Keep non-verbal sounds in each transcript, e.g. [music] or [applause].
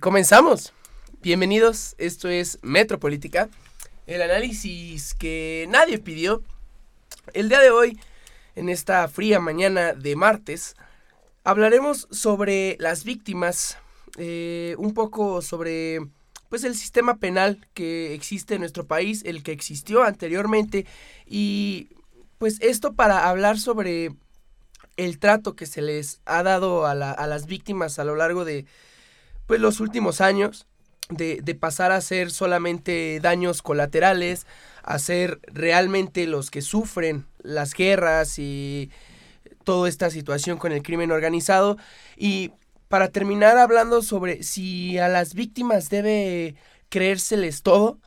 Comenzamos. Bienvenidos, esto es Metropolítica, el análisis que nadie pidió. El día de hoy, en esta fría mañana de martes, hablaremos sobre las víctimas, eh, un poco sobre pues el sistema penal que existe en nuestro país, el que existió anteriormente y pues esto para hablar sobre el trato que se les ha dado a, las víctimas a lo largo de pues los últimos años, de, de, pasar a ser solamente daños colaterales, a ser realmente los que sufren las guerras y toda esta situación con el crimen organizado. Y para terminar hablando sobre si a las víctimas debe creérseles todo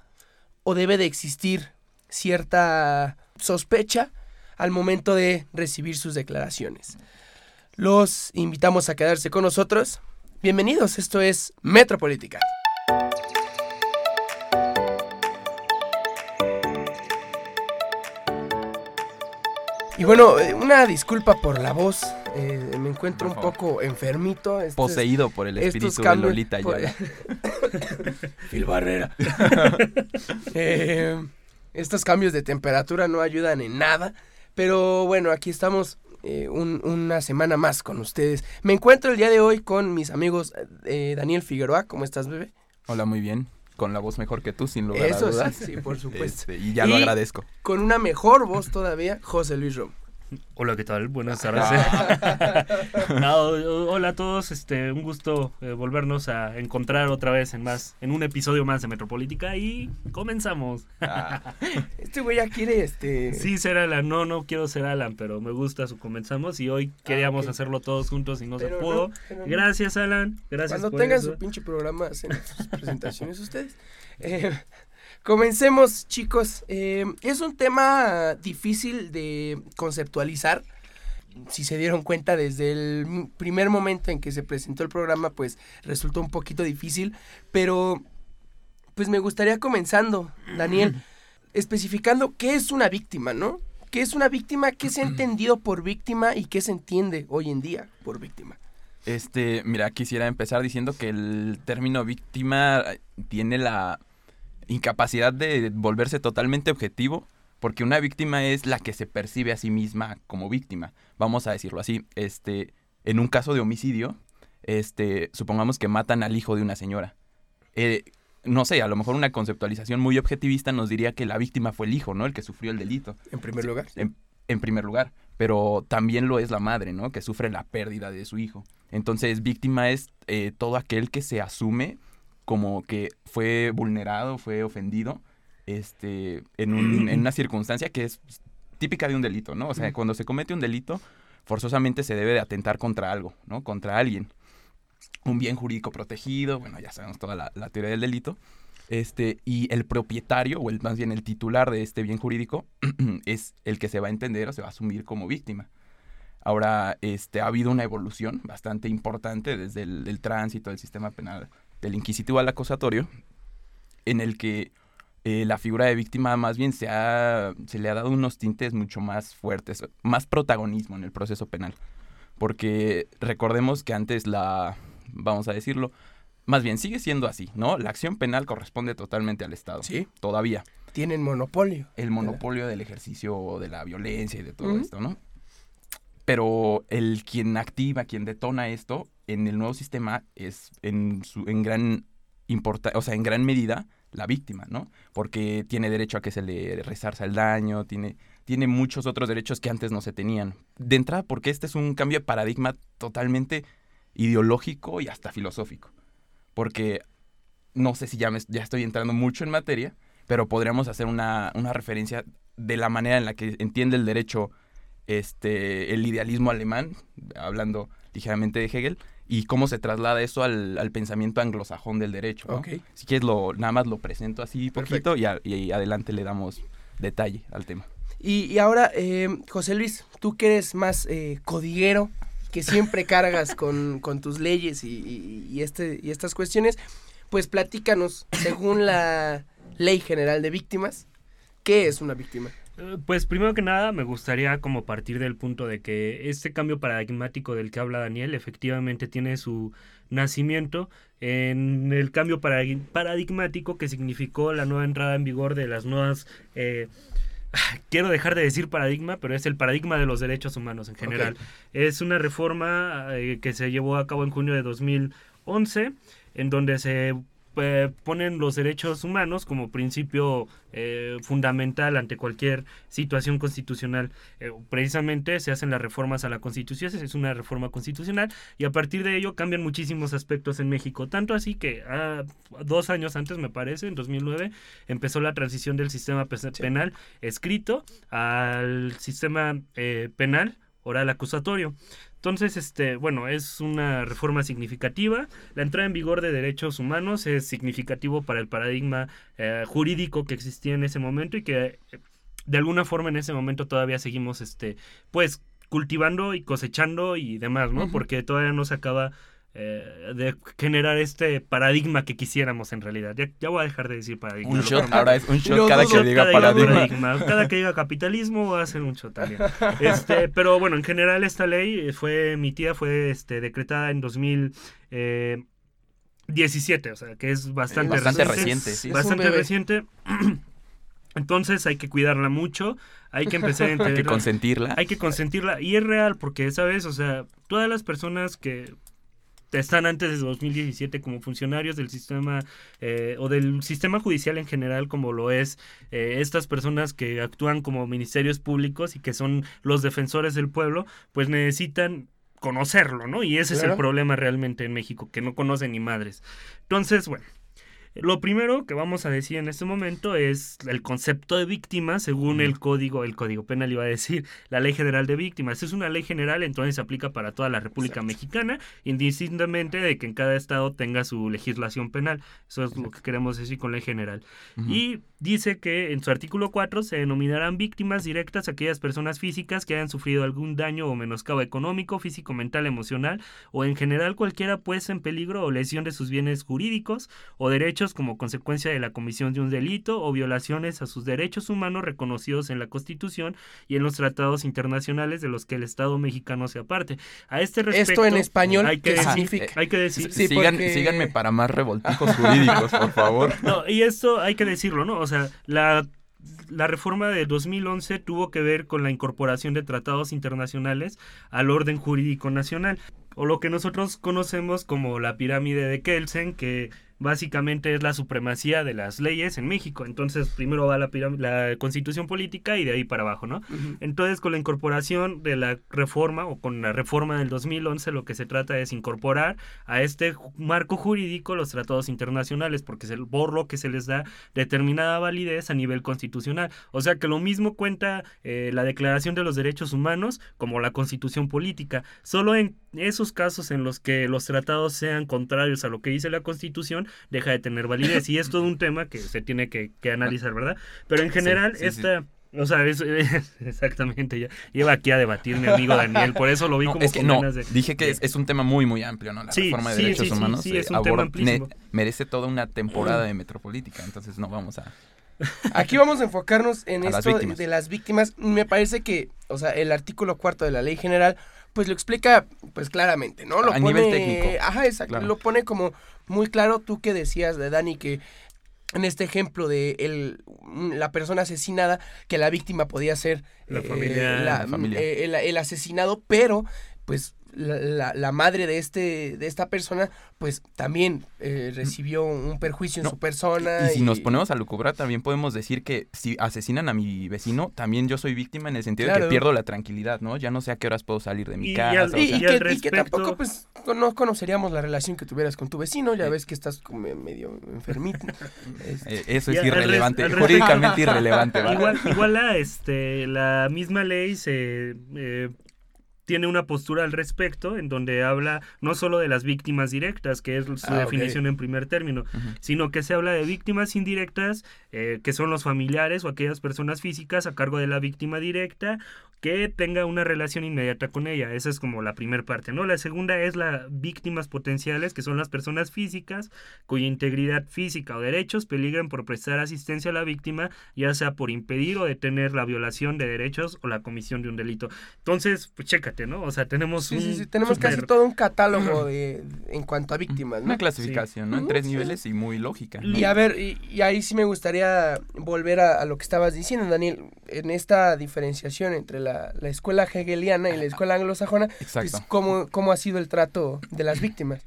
o debe de existir cierta sospecha al momento de recibir sus declaraciones. Los invitamos a quedarse con nosotros. Bienvenidos, esto es Metropolítica. Y bueno, eh, una disculpa por la voz. Eh, me encuentro un poco enfermito. Poseído por el espíritu de Lolita por... [laughs] Phil Barrera. [laughs] Eh, estos cambios de temperatura no ayudan en nada. Pero bueno, aquí estamos una semana más con ustedes. Me encuentro el día de hoy con mis amigos Daniel Figueroa. ¿Cómo estás, bebé? Hola, muy bien con la voz mejor que tú, sin lugar a dudas. Sí, sí, por [laughs] supuesto. Este, y ya lo agradezco. Con una mejor voz todavía, José Luis Rom. Hola, ¿qué tal? Buenas tardes. [laughs] hola a todos, este, un gusto eh, volvernos a encontrar otra vez en más, en un episodio más de Metropolítica y comenzamos. Ah, este güey ya quiere este. [laughs] Sí, ser Alan, no, no quiero ser Alan, pero me gusta su comenzamos y hoy queríamos ah, hacerlo todos juntos y no se pudo. gracias, Alan. Gracias. Cuando tengan su pinche programa, hacen sus presentaciones ustedes. [laughs] Eh, Comencemos, chicos. Eh, es un tema difícil de conceptualizar. Si se dieron cuenta desde el primer momento en que se presentó el programa, pues resultó un poquito difícil. Pero, pues me gustaría comenzando, Daniel, [clears throat] especificando qué es una víctima, ¿no? ¿Qué es una víctima? ¿Qué se ha [clears throat] entendido por víctima y qué se entiende hoy en día por víctima? Este, mira, quisiera empezar diciendo que el término víctima tiene la incapacidad de volverse totalmente objetivo, porque una víctima es la que se percibe a sí misma como víctima. Vamos a decirlo así, este, en un caso de homicidio, este, supongamos que matan al hijo de una señora. Eh, no sé, a lo mejor una conceptualización muy objetivista nos diría que la víctima fue el hijo, ¿no? El que sufrió el delito. En primer lugar. En, primer lugar. Pero también lo es la madre, ¿no? Que sufre la pérdida de su hijo. Entonces, víctima es eh, todo aquel que se asume como que fue vulnerado, fue ofendido, este, en, un, en [clears throat] una circunstancia que es típica de un delito, ¿no? O sea, cuando se comete un delito, forzosamente se debe de atentar contra algo, ¿no? Contra alguien. Un bien jurídico protegido, bueno, ya sabemos toda la, teoría del delito. Este, y el propietario, o el, más bien el titular de este bien jurídico, [clears throat] es el que se va a entender o se va a asumir como víctima. Ahora, este, ha habido una evolución bastante importante desde el, el tránsito del sistema penal del inquisitivo al acusatorio, en el que eh, la figura de víctima más bien se, ha, se le ha dado unos tintes mucho más fuertes, más protagonismo en el proceso penal. Porque recordemos que antes la, vamos a decirlo, más bien sigue siendo así, ¿no? La acción penal corresponde totalmente al Estado. Sí. Todavía. Tienen monopolio. El monopolio del ejercicio de la violencia y de todo esto, ¿no? Pero el quien activa, quien detona esto en el nuevo sistema es en, su, en gran importa, o sea, en gran medida la víctima, ¿no? Porque tiene derecho a que se le resarza el daño, tiene, tiene muchos otros derechos que antes no se tenían. De entrada, porque este es un cambio de paradigma totalmente ideológico y hasta filosófico. Porque no sé si ya, ya estoy entrando mucho en materia, pero podríamos hacer una, una referencia de la manera en la que entiende el derecho este, el idealismo alemán, hablando ligeramente de Hegel, y cómo se traslada eso al, pensamiento anglosajón del derecho. ¿no? Si quieres, lo, nada más lo presento así poquito y, y, adelante le damos detalle al tema. Y, ahora, eh, José Luis, tú que eres más eh, codiguero, que siempre [laughs] cargas con, tus leyes y, este, y estas cuestiones, pues platícanos, según la Ley General de Víctimas, ¿qué es una víctima? Eh, Pues primero que nada me gustaría como partir del punto de que este cambio paradigmático del que habla Daniel efectivamente tiene su nacimiento en el cambio paradi- paradigmático que significó la nueva entrada en vigor de las nuevas... eh, [sighs] quiero dejar de decir paradigma, pero es el paradigma de los derechos humanos en general. Es una reforma eh, que se llevó a cabo en junio de 2011, en donde se eh, ponen los derechos humanos como principio eh, fundamental ante cualquier situación constitucional. Eh, precisamente se hacen las reformas a la Constitución, es una reforma constitucional y a partir de ello cambian muchísimos aspectos en México. Tanto así que ah, dos años antes, me parece, en 2009, empezó la transición del sistema pe- penal escrito al sistema eh, penal oral acusatorio. Entonces, este, bueno, es una reforma significativa. La entrada en vigor de derechos humanos es significativo para el paradigma eh, jurídico que existía en ese momento y que eh, de alguna forma en ese momento todavía seguimos, este, pues, cultivando y cosechando y demás, ¿no? Porque todavía no se acaba eh, de generar este paradigma que quisiéramos en realidad. Ya, ya voy a dejar de decir paradigma. Un shot, ahora es un shot cada que shot diga Cada paradigma. Cada que diga capitalismo va a ser un shot también. Este, [laughs] pero bueno, en general esta ley fue emitida, fue este, decretada en 2017, o sea, que es bastante, Bastante reciente. reciente, sí. Bastante reciente. [clears throat] Entonces hay que cuidarla mucho, hay que empezar a [laughs] Hay que entender consentirla. hay que consentirla y es real porque sabes o sea todas las personas que están antes de 2017 como funcionarios del sistema eh, o del sistema judicial en general como lo es eh, estas personas que actúan como ministerios públicos y que son los defensores del pueblo pues necesitan conocerlo no y ese es el problema realmente en México que no conocen ni madres. Entonces bueno lo primero que vamos a decir en este momento es el concepto de víctima según el código, el código penal iba a decir, la ley general de víctimas. Es una ley general, entonces se aplica para toda la República Exacto. Mexicana, indistintamente de que en cada estado tenga su legislación penal. Eso es lo que queremos decir con ley general. Y dice que en su artículo 4 se denominarán víctimas directas aquellas personas físicas que hayan sufrido algún daño o menoscabo económico, físico, mental, emocional o en general cualquiera puesta en peligro o lesión de sus bienes jurídicos o derechos como consecuencia de la comisión de un delito o violaciones a sus derechos humanos reconocidos en la Constitución y en los tratados internacionales de los que el Estado mexicano se aparte. A este respecto, Esto en español, hay que ¿qué decir, significa? hay que decir, Sí, Sigan- porque- Síganme para más revoltijos jurídicos, por favor. [laughs] No, y esto hay que decirlo, ¿no? O sea, la, la reforma de 2011 tuvo que ver con la incorporación de tratados internacionales al orden jurídico nacional, o lo que nosotros conocemos como la pirámide de Kelsen, que básicamente es la supremacía de las leyes en México. Entonces, primero va la, la constitución política y de ahí para abajo, ¿no? Entonces, con la incorporación de la reforma o con la reforma del 2011, lo que se trata es incorporar a este marco jurídico los tratados internacionales, porque es por lo que se les da determinada validez a nivel constitucional. O sea que lo mismo cuenta eh, la Declaración de los Derechos Humanos como la Constitución Política. Solo en esos casos en los que los tratados sean contrarios a lo que dice la Constitución, deja de tener validez. Y es todo un tema que se tiene que, que analizar, ¿verdad? Pero en general, sí, sí. esta... O sea, es, [laughs] exactamente, ya iba aquí a debatir mi amigo Daniel, por eso lo vi No, como es que con no, ganas de... dije que es, es un tema muy, muy amplio, ¿no? La Sí, reforma de sí, derechos sí, humanos sí, es eh, un tema amplísimo. ne- merece toda una temporada de Metropolítica, entonces no vamos a... Aquí vamos a enfocarnos en A esto de, las víctimas. Me parece que, o sea, el artículo cuarto de la ley general, pues lo explica, pues claramente, ¿no? Lo A pone, nivel técnico. Ajá, exacto. Claro. Lo pone como muy claro. Tú que decías de Dani que en este ejemplo de el, la persona asesinada, que la víctima podía ser La eh, familia. la- La familia. eh, el, el asesinado, pero pues la, la- la madre de este de esta persona pues también eh, recibió un perjuicio en No, su persona Y si nos ponemos a lucubrar, también podemos decir que si asesinan a mi vecino, también yo soy víctima en el sentido de que pierdo la tranquilidad, ¿no? Ya no sé a qué horas puedo salir de mi Y- y casa. al- o y, sea, y y al que, y que respecto- tampoco pues no conoceríamos la relación que tuvieras con tu vecino ya ves que estás como medio enfermito [laughs] Este, eh, eso es res- irrelevante, jurídicamente [laughs] irrelevante, ¿vale? Igual, igual la, este, la misma ley se eh, tiene una postura al respecto en donde habla no solo de las víctimas directas, que es su Ah, definición en primer término, sino que se habla de víctimas indirectas, eh, que son los familiares o aquellas personas físicas a cargo de la víctima directa, que tenga una relación inmediata con ella. Esa es como la primera parte, ¿no? La segunda es las víctimas potenciales, que son las personas físicas cuya integridad física o derechos peligran por prestar asistencia a la víctima, ya sea por impedir o detener la violación de derechos o la comisión de un delito. Entonces, pues chécate, ¿no? O sea, tenemos Sí, un sí, sí, tenemos super- casi todo un catálogo de, en cuanto a víctimas, ¿no? Una clasificación, ¿no? En tres sí. niveles y muy lógica. Y a ver, y, y ahí sí me gustaría volver a, a lo que estabas diciendo, Daniel, en esta diferenciación entre la, la escuela hegeliana y la escuela anglosajona, Exacto. pues, ¿cómo, ¿cómo ha sido el trato de las víctimas?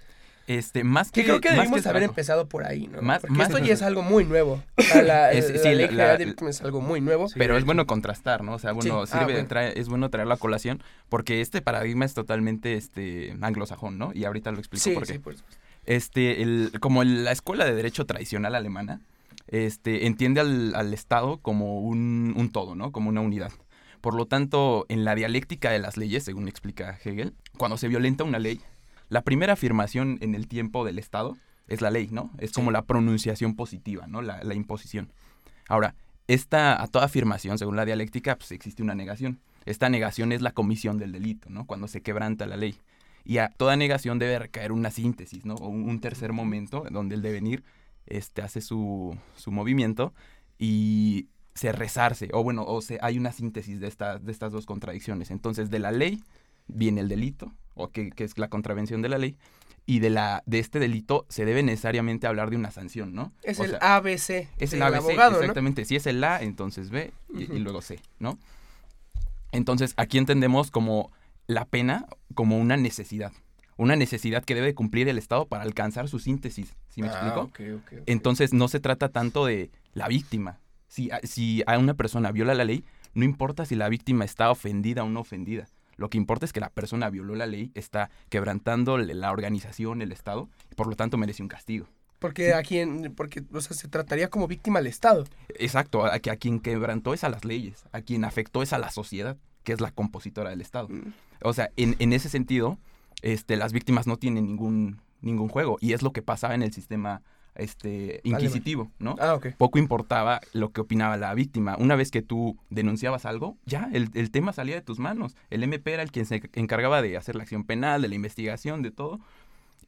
Este, más que Que creo que debimos haber trato. empezado por ahí, ¿no? Más- Porque más- esto ya es algo muy nuevo. Sea, la, Es- la sí, ley la- de víctimas es algo muy nuevo. Pero es bueno contrastar, ¿no? O sea, bueno, Sí. Ah, sirve, bueno. trae- es bueno traer la colación porque este paradigma es totalmente este anglosajón, ¿no? Y ahorita lo explico Sí, por qué. sí, por. Este, el, como el- la escuela de derecho tradicional alemana, este, entiende al, al Estado como un, un todo, ¿no? Como una unidad. Por lo tanto, en la dialéctica de las leyes, según explica Hegel, cuando se violenta una ley, la primera afirmación en el tiempo del Estado es la ley, ¿no? Es como la pronunciación positiva, ¿no? La, la imposición. Ahora, esta, a toda afirmación, según la dialéctica, pues existe una negación. Esta negación es la comisión del delito, ¿no? Cuando se quebranta la ley. Y a toda negación debe recaer una síntesis, ¿no? O un, un tercer momento donde el devenir este, hace su, su movimiento y se resarce, o bueno, o se, hay una síntesis de, esta- de estas dos contradicciones. Entonces, de la ley viene el delito, o que, que es la contravención de la ley, y de, la, de este delito se debe necesariamente hablar de una sanción, ¿no? Es O el sea, ABC es el ABC, abogado, ¿no? exactamente. Si es el A, entonces B y, luego C, ¿no? Entonces, aquí entendemos como la pena como una necesidad. Una necesidad que debe de cumplir el Estado para alcanzar su síntesis. ¿Sí me Ah, explico? Entonces, no se trata tanto de la víctima. Si, a- si a una persona viola la ley, no importa si la víctima está ofendida o no ofendida. Lo que importa es que la persona violó la ley, está quebrantando la organización, el Estado, y por lo tanto merece un castigo. Porque a quien, porque, o sea, se trataría como víctima al Estado. Exacto, a, que a quien quebrantó es a las leyes, a quien afectó es a la sociedad, que es la compositora del Estado. Mm. O sea, en, en ese sentido, este, las víctimas no tienen ningún, ningún juego, y es lo que pasaba en el sistema este, inquisitivo, ¿no? Ah, ok. Poco importaba lo que opinaba la víctima. Una vez que tú denunciabas algo, ya, el, el tema salía de tus manos. El MP era el quien se encargaba de hacer la acción penal, de la investigación, de todo.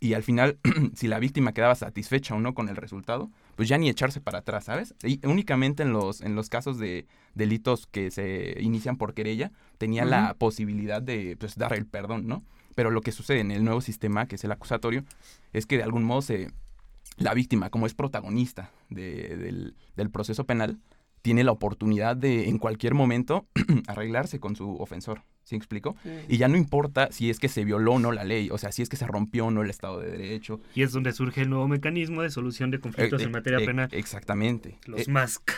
Y al final, [clears throat] si la víctima quedaba satisfecha o no con el resultado, pues ya ni echarse para atrás, ¿sabes? Y únicamente en los, en los casos de delitos que se inician por querella, tenía la posibilidad de pues, dar el perdón, ¿no? Pero lo que sucede en el nuevo sistema, que es el acusatorio, es que de algún modo se, la víctima, como es protagonista de- del, del proceso penal, tiene la oportunidad de en cualquier momento [clears throat] arreglarse con su ofensor. ¿Sí me explico? Y ya no importa si es que se violó o no la ley, o sea, si es que se rompió o no el Estado de Derecho. Y es donde surge el nuevo mecanismo de solución de conflictos Eh, en materia eh, penal, Exactamente. los Eh, MASC.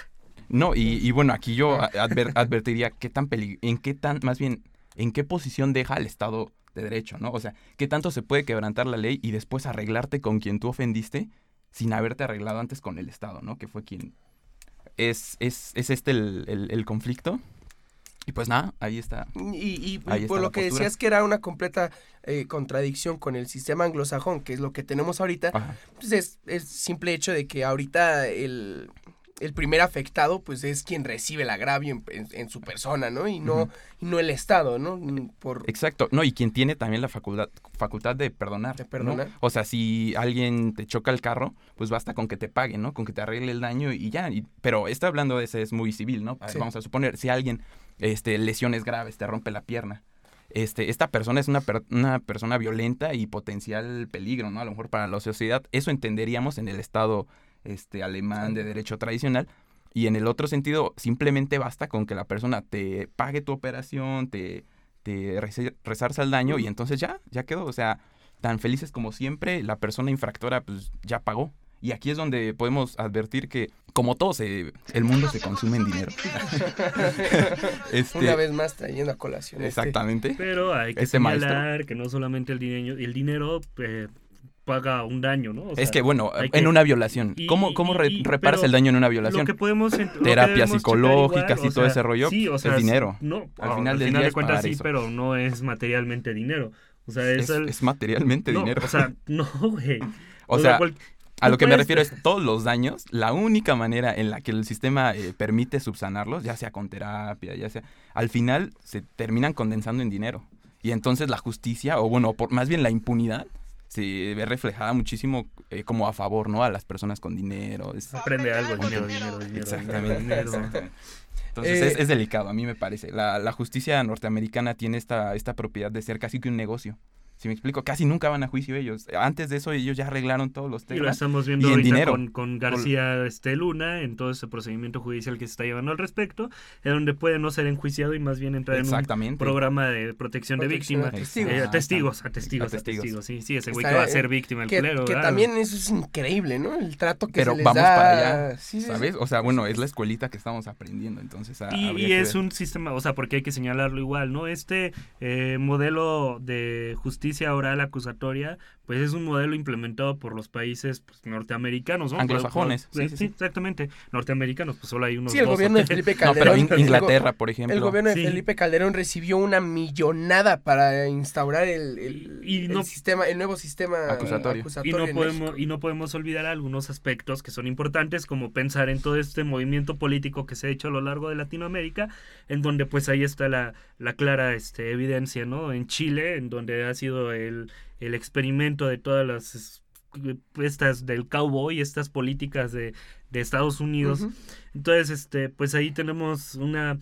no, y, y bueno, aquí yo [laughs] adver- advertiría qué tan peli en qué tan, más bien, en qué posición deja el Estado de Derecho, ¿no? O sea, qué tanto se puede quebrantar la ley y después arreglarte con quien tú ofendiste sin haberte arreglado antes con el Estado, ¿no? Que fue quien... Es, es, es este el, el- el conflicto. Y pues nada, ahí está. Y, y- por está lo que postura. decías que era una completa eh, contradicción con el sistema anglosajón, que es lo que tenemos ahorita, Ajá. pues es el simple hecho de que ahorita el, el primer afectado pues es quien recibe el agravio en, en- en su persona, ¿no? Y no, y no el Estado, ¿no? Por, Exacto, no, y quien tiene también la facultad, facultad de perdonar. De ¿no? perdonar. O sea, si alguien te choca el carro, pues basta con que te pague, ¿no? Con que te arregle el daño y ya. y- pero está hablando de ese, es muy civil, ¿no? Sí. Vamos a suponer, si alguien, este, lesiones graves, te rompe la pierna, este, esta persona es una, per- una persona violenta y potencial peligro, ¿no? A lo mejor para la sociedad. Eso entenderíamos en el Estado este, alemán de derecho tradicional. Y en el otro sentido, simplemente basta con que la persona te pague tu operación, te, te resarza el daño y entonces ya, ya quedó. O sea, tan felices como siempre, la persona infractora pues ya pagó. Y aquí es donde podemos advertir que, como todo, se, el mundo se consume en dinero. [laughs] Este, una vez más trayendo a colación. este- Exactamente. Pero hay que Este maestro. señalar que no solamente el dinero, el dinero eh, paga un daño, ¿no? O es sea, que, bueno, en que- una violación, y- ¿cómo, cómo y- y- reparas el daño en una Lo violación? que podemos lo que Terapias debemos checar psicológicas igual, y todo sea, ese rollo, sí, o es sea, dinero. No, Al al final del final día de es cuentas sí, eso. pero no es materialmente dinero. O sea, es, Es, el- es materialmente no, dinero. O sea, [laughs] no, güey. O sea, cual- A lo que me refiero es [laughs] todos los daños, la única manera en la que el sistema eh, permite subsanarlos, ya sea con terapia, ya sea, al final se terminan condensando en dinero. Y entonces la justicia, o bueno, por, más bien la impunidad, se ve reflejada muchísimo eh, como a favor, ¿no? A las personas con dinero. es- Aprende algo, dinero, dinero, dinero. Exactamente. dinero. exactamente. Entonces Eh, es, es delicado, a mí me parece. La, la justicia norteamericana tiene esta, esta propiedad de ser casi que un negocio. Si me explico, casi nunca van a juicio ellos. Antes de eso ellos ya arreglaron todos los Y lo temas. estamos viendo y en ahorita dinero. con, con García este, Luna, en todo ese procedimiento judicial que se está llevando al respecto, en donde puede no ser enjuiciado y más bien entrar en un programa de protección de Protección a víctimas. testigos. Eh, a testigos, a testigos, A a testigos. sí, sí, ese güey que va a ser víctima, el Que, culero. que también eso es increíble, ¿no? El trato que Pero se les vamos da. para allá, Sí, sí, sí. ¿sabes? O sea, bueno, es la escuelita que estamos aprendiendo, entonces ah, Y, y es ver. un sistema, o sea, porque hay que señalarlo igual, ¿no? Este eh, modelo de justicia oral acusatoria, pues es un modelo implementado por los países pues, norteamericanos, ¿no? Anglosajones, Por- sí, sí, sí. exactamente. Norteamericanos, pues solo hay unos Sí, el dos gobierno de. Felipe [laughs] No, pero Calderón. In- el go- Inglaterra, por ejemplo. El gobierno de Sí. Felipe Calderón recibió una millonada para instaurar el, el- Y el no- sistema, el nuevo sistema Acusatorio. y no en podemos México. y no podemos olvidar algunos aspectos que son importantes como pensar en todo este movimiento político que se ha hecho a lo largo de Latinoamérica en donde pues ahí está la, la clara este, evidencia no en Chile en donde ha sido el, el experimento de todas las es- estas del cowboy estas políticas de, de Estados Unidos entonces, este, pues ahí tenemos una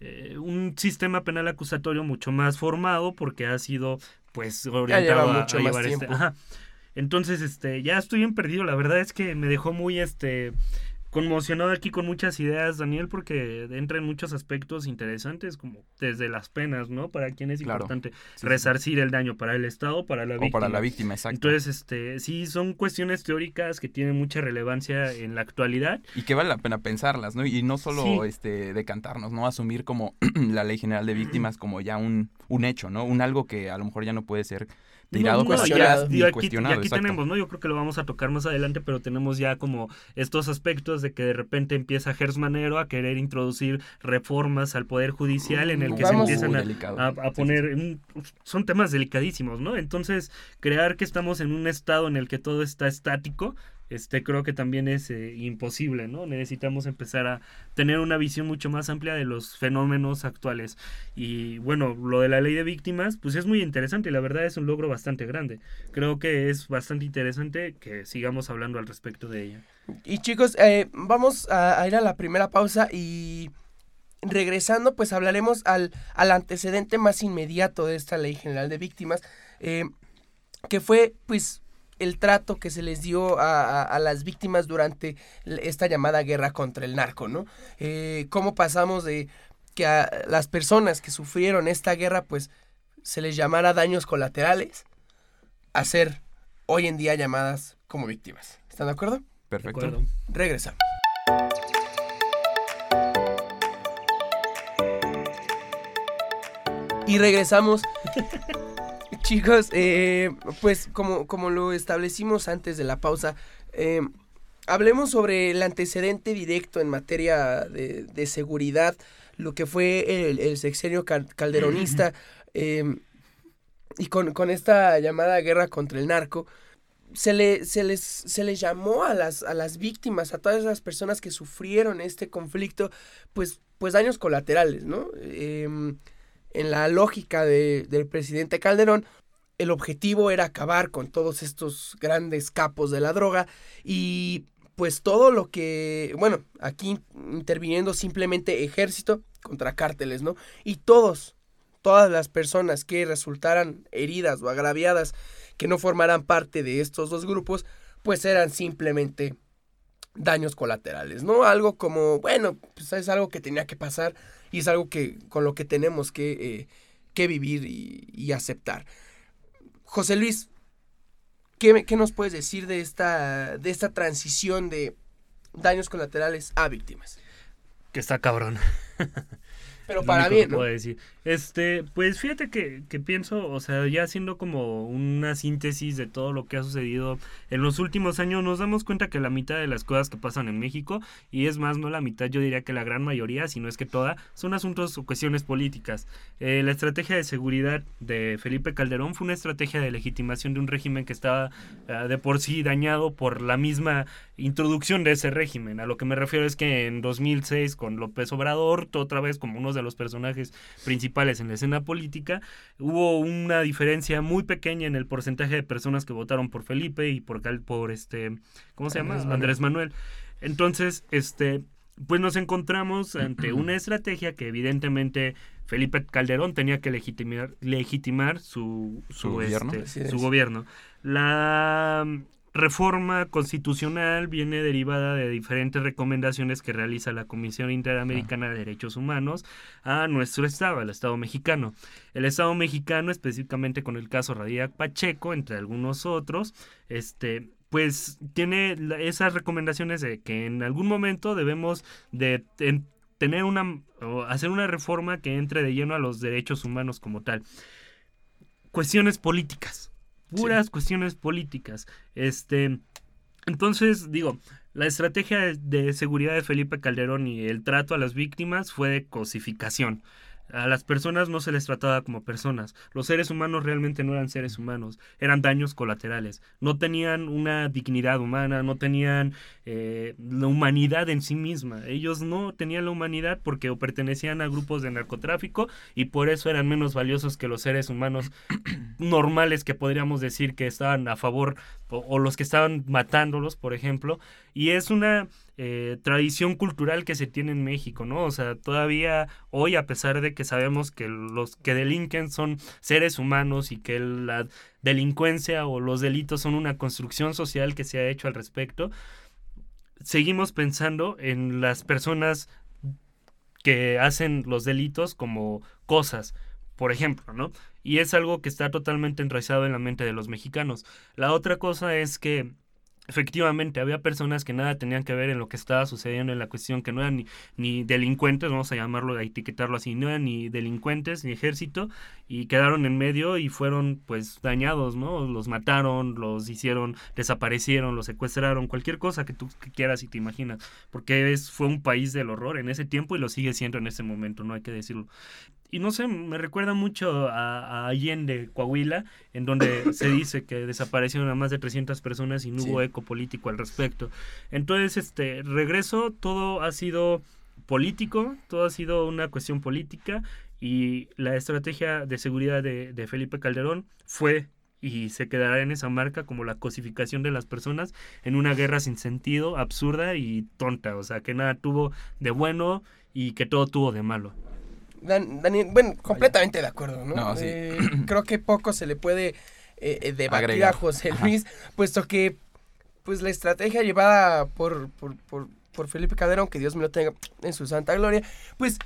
eh, un sistema penal acusatorio mucho más formado porque ha sido pues orientado mucho a, llevar este. Ajá. Entonces, este, ya estoy en perdido. La verdad es que me dejó muy este conmocionado aquí con muchas ideas, Daniel, porque entra en muchos aspectos interesantes, como desde las penas, ¿no? Para quién es Claro. importante Sí, sí. resarcir el daño para el Estado, para la O víctima. para la víctima, exacto. Entonces, este, sí, son cuestiones teóricas que tienen mucha relevancia en la actualidad y que vale la pena pensarlas, ¿no? Y no solo Sí. este decantarnos, ¿no? Asumir como [clears throat] la ley general de víctimas como ya un, un hecho, ¿no? Un algo que a lo mejor ya no puede ser No, cuestionado. atrás y aquí, cuestionado. y aquí tenemos, ¿no? Yo creo que lo vamos a tocar más adelante, pero tenemos ya como estos aspectos de que de repente empieza Gers Manero a querer introducir reformas al Poder Judicial en el que Vamos- se empiezan a, delicado. a- a Sí, sí, poner... sí. son temas delicadísimos, ¿no? Entonces, crear que estamos en un estado en el que todo está estático, este creo que también es eh, imposible, ¿no? Necesitamos empezar a tener una visión mucho más amplia de los fenómenos actuales. Y bueno, lo de la ley de víctimas, pues es muy interesante y la verdad es un logro bastante grande. Creo que es bastante interesante que sigamos hablando al respecto de ella. Y chicos, eh, vamos a, ir a la primera pausa y regresando, pues hablaremos al, al antecedente más inmediato de esta ley general de víctimas, eh, que fue pues el trato que se les dio a, a- a las víctimas durante esta llamada guerra contra el narco, ¿no? Eh, cómo pasamos de que a las personas que sufrieron esta guerra, pues se les llamara daños colaterales, a ser hoy en día llamadas como víctimas. ¿Están de acuerdo? ¿De Perfecto. acuerdo? Regresamos. Y regresamos. [laughs] Chicos, eh, pues como, como lo establecimos antes de la pausa, eh, hablemos sobre el antecedente directo en materia de, de seguridad, lo que fue el, el sexenio cal- calderonista [laughs] eh, y con, con esta llamada guerra contra el narco se, le, se, les, se les llamó a las, a las víctimas, a todas esas personas que sufrieron este conflicto, pues, pues daños colaterales, ¿no? En la lógica de- del presidente Calderón, el objetivo era acabar con todos estos grandes capos de la droga y pues todo lo que, bueno, aquí interviniendo simplemente ejército contra cárteles, ¿no? Y todos, todas las personas que resultaran heridas o agraviadas que no formaran parte de estos dos grupos, pues eran simplemente daños colaterales, ¿no? Algo como, bueno, pues es algo que tenía que pasar y es algo que con lo que tenemos que, eh, que vivir y, y aceptar. José Luis, ¿qué, qué nos puedes decir de esta, de esta transición de daños colaterales a víctimas? Que está cabrón. [laughs] Pero para bien, ¿no? puedo decir. Este, pues fíjate que, que pienso, o sea, ya haciendo como una síntesis de todo lo que ha sucedido en los últimos años, nos damos cuenta que la mitad de las cosas que pasan en México, y es más, no la mitad, yo diría que la gran mayoría, si no es que toda, son asuntos o cuestiones políticas. Eh, la estrategia de seguridad de Felipe Calderón fue una estrategia de legitimación de un régimen que estaba eh, de por sí dañado por la misma introducción de ese régimen. A lo que me refiero es que en 2006 con López Obrador, otra vez como uno de los personajes principales en la escena política, hubo una diferencia muy pequeña en el porcentaje de personas que votaron por Felipe y por, Cal- por este, ¿cómo se llama? Andrés Manuel. Andrés Manuel. Entonces, este, pues nos encontramos ante [clears throat] una estrategia que evidentemente Felipe Calderón tenía que legitimar, legitimar su, su, Su gobierno. este, su gobierno. La mm, reforma constitucional viene derivada de diferentes recomendaciones que realiza la Comisión Interamericana de Derechos Humanos a nuestro Estado, al Estado mexicano. El Estado mexicano, específicamente con el caso Radiac Pacheco, entre algunos otros, este pues tiene esas recomendaciones de que en algún momento debemos de ten- tener una o hacer una reforma que entre de lleno a los derechos humanos como tal. Cuestiones políticas, puras cuestiones políticas. Este, entonces digo, la estrategia de, seguridad de Felipe Calderón y el trato a las víctimas fue de cosificación. A las personas no se les trataba como personas. Los seres humanos realmente no eran seres humanos, eran daños colaterales. No tenían una dignidad humana, no tenían eh, la humanidad en sí misma. Ellos no tenían la humanidad porque o pertenecían a grupos de narcotráfico y por eso eran menos valiosos que los seres humanos [clears throat] normales que podríamos decir que estaban a favor o, o los que estaban matándolos, por ejemplo. Y es una eh, tradición cultural que se tiene en México, ¿no? O sea, todavía hoy, a pesar de que sabemos que los que delinquen son seres humanos y que la delincuencia o los delitos son una construcción social que se ha hecho al respecto, seguimos pensando en las personas que hacen los delitos como cosas, por ejemplo, ¿no? Y es algo que está totalmente enraizado en la mente de los mexicanos. La otra cosa es que efectivamente había personas que nada tenían que ver en lo que estaba sucediendo en la cuestión, que no eran ni, ni delincuentes, vamos a llamarlo, a etiquetarlo así, no eran ni delincuentes ni ejército, y quedaron en medio y fueron pues dañados, ¿no? Los mataron, los hicieron, desaparecieron, los secuestraron, cualquier cosa que tú quieras y te imaginas, porque es, fue un país del horror en ese tiempo y lo sigue siendo en ese momento, no hay que decirlo. Y no sé, me recuerda mucho a, a Allende, Coahuila, en donde se dice que desaparecieron a más de 300 personas y no Sí. hubo eco político al respecto. Entonces, este, regreso, todo ha sido político, todo ha sido una cuestión política y la estrategia de seguridad de, de Felipe Calderón fue y se quedará en esa marca como la cosificación de las personas en una guerra sin sentido, absurda y tonta, o sea, que nada tuvo de bueno y que todo tuvo de malo. Dan- Daniel, bueno, completamente de acuerdo, ¿no? No, sí. Eh, creo que poco se le puede eh, eh, debatir Agregar. a José Ajá. Luis, puesto que pues la estrategia llevada por, por, por, por Felipe Calderón, que Dios me lo tenga en su santa gloria, pues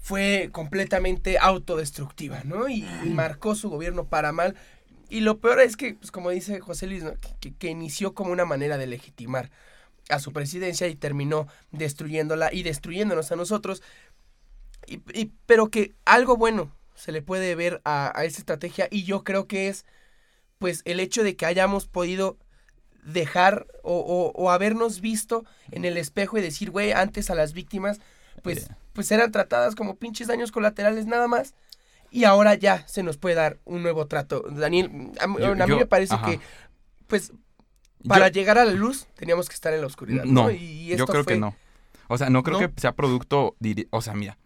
fue completamente autodestructiva, ¿no? Y, y marcó su gobierno para mal. Y lo peor es que, pues como dice José Luis, ¿no? que, que- que inició como una manera de legitimar a su presidencia y terminó destruyéndola y destruyéndonos a nosotros. Y, y- pero que algo bueno se le puede ver a, a esa estrategia y yo creo que es pues el hecho de que hayamos podido dejar o, o- o habernos visto en el espejo y decir, güey, antes a las víctimas pues, pues eran tratadas como pinches daños colaterales nada más y ahora ya se nos puede dar un nuevo trato. Daniel, a, mí- Yo- a mí yo- me parece ajá. que pues Yo- para llegar a la luz teníamos que estar en la oscuridad. No, No, Y yo esto creo fue- que no. O sea, no creo ¿No? que sea producto. O sea, mira.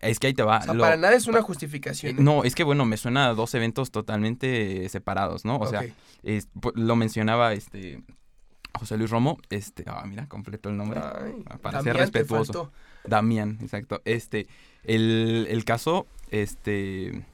Es que ahí te va. o sea, lo- para nada es una eh, justificación. ¿eh? No, es que bueno, me suena a dos eventos totalmente separados, ¿no? O sea, es- pu- lo mencionaba este José Luis Romo, este, ah, mira, completo el nombre. Ay, para Damián, ser te respetuoso. faltó. Damián, exacto. Este, el, el caso, este,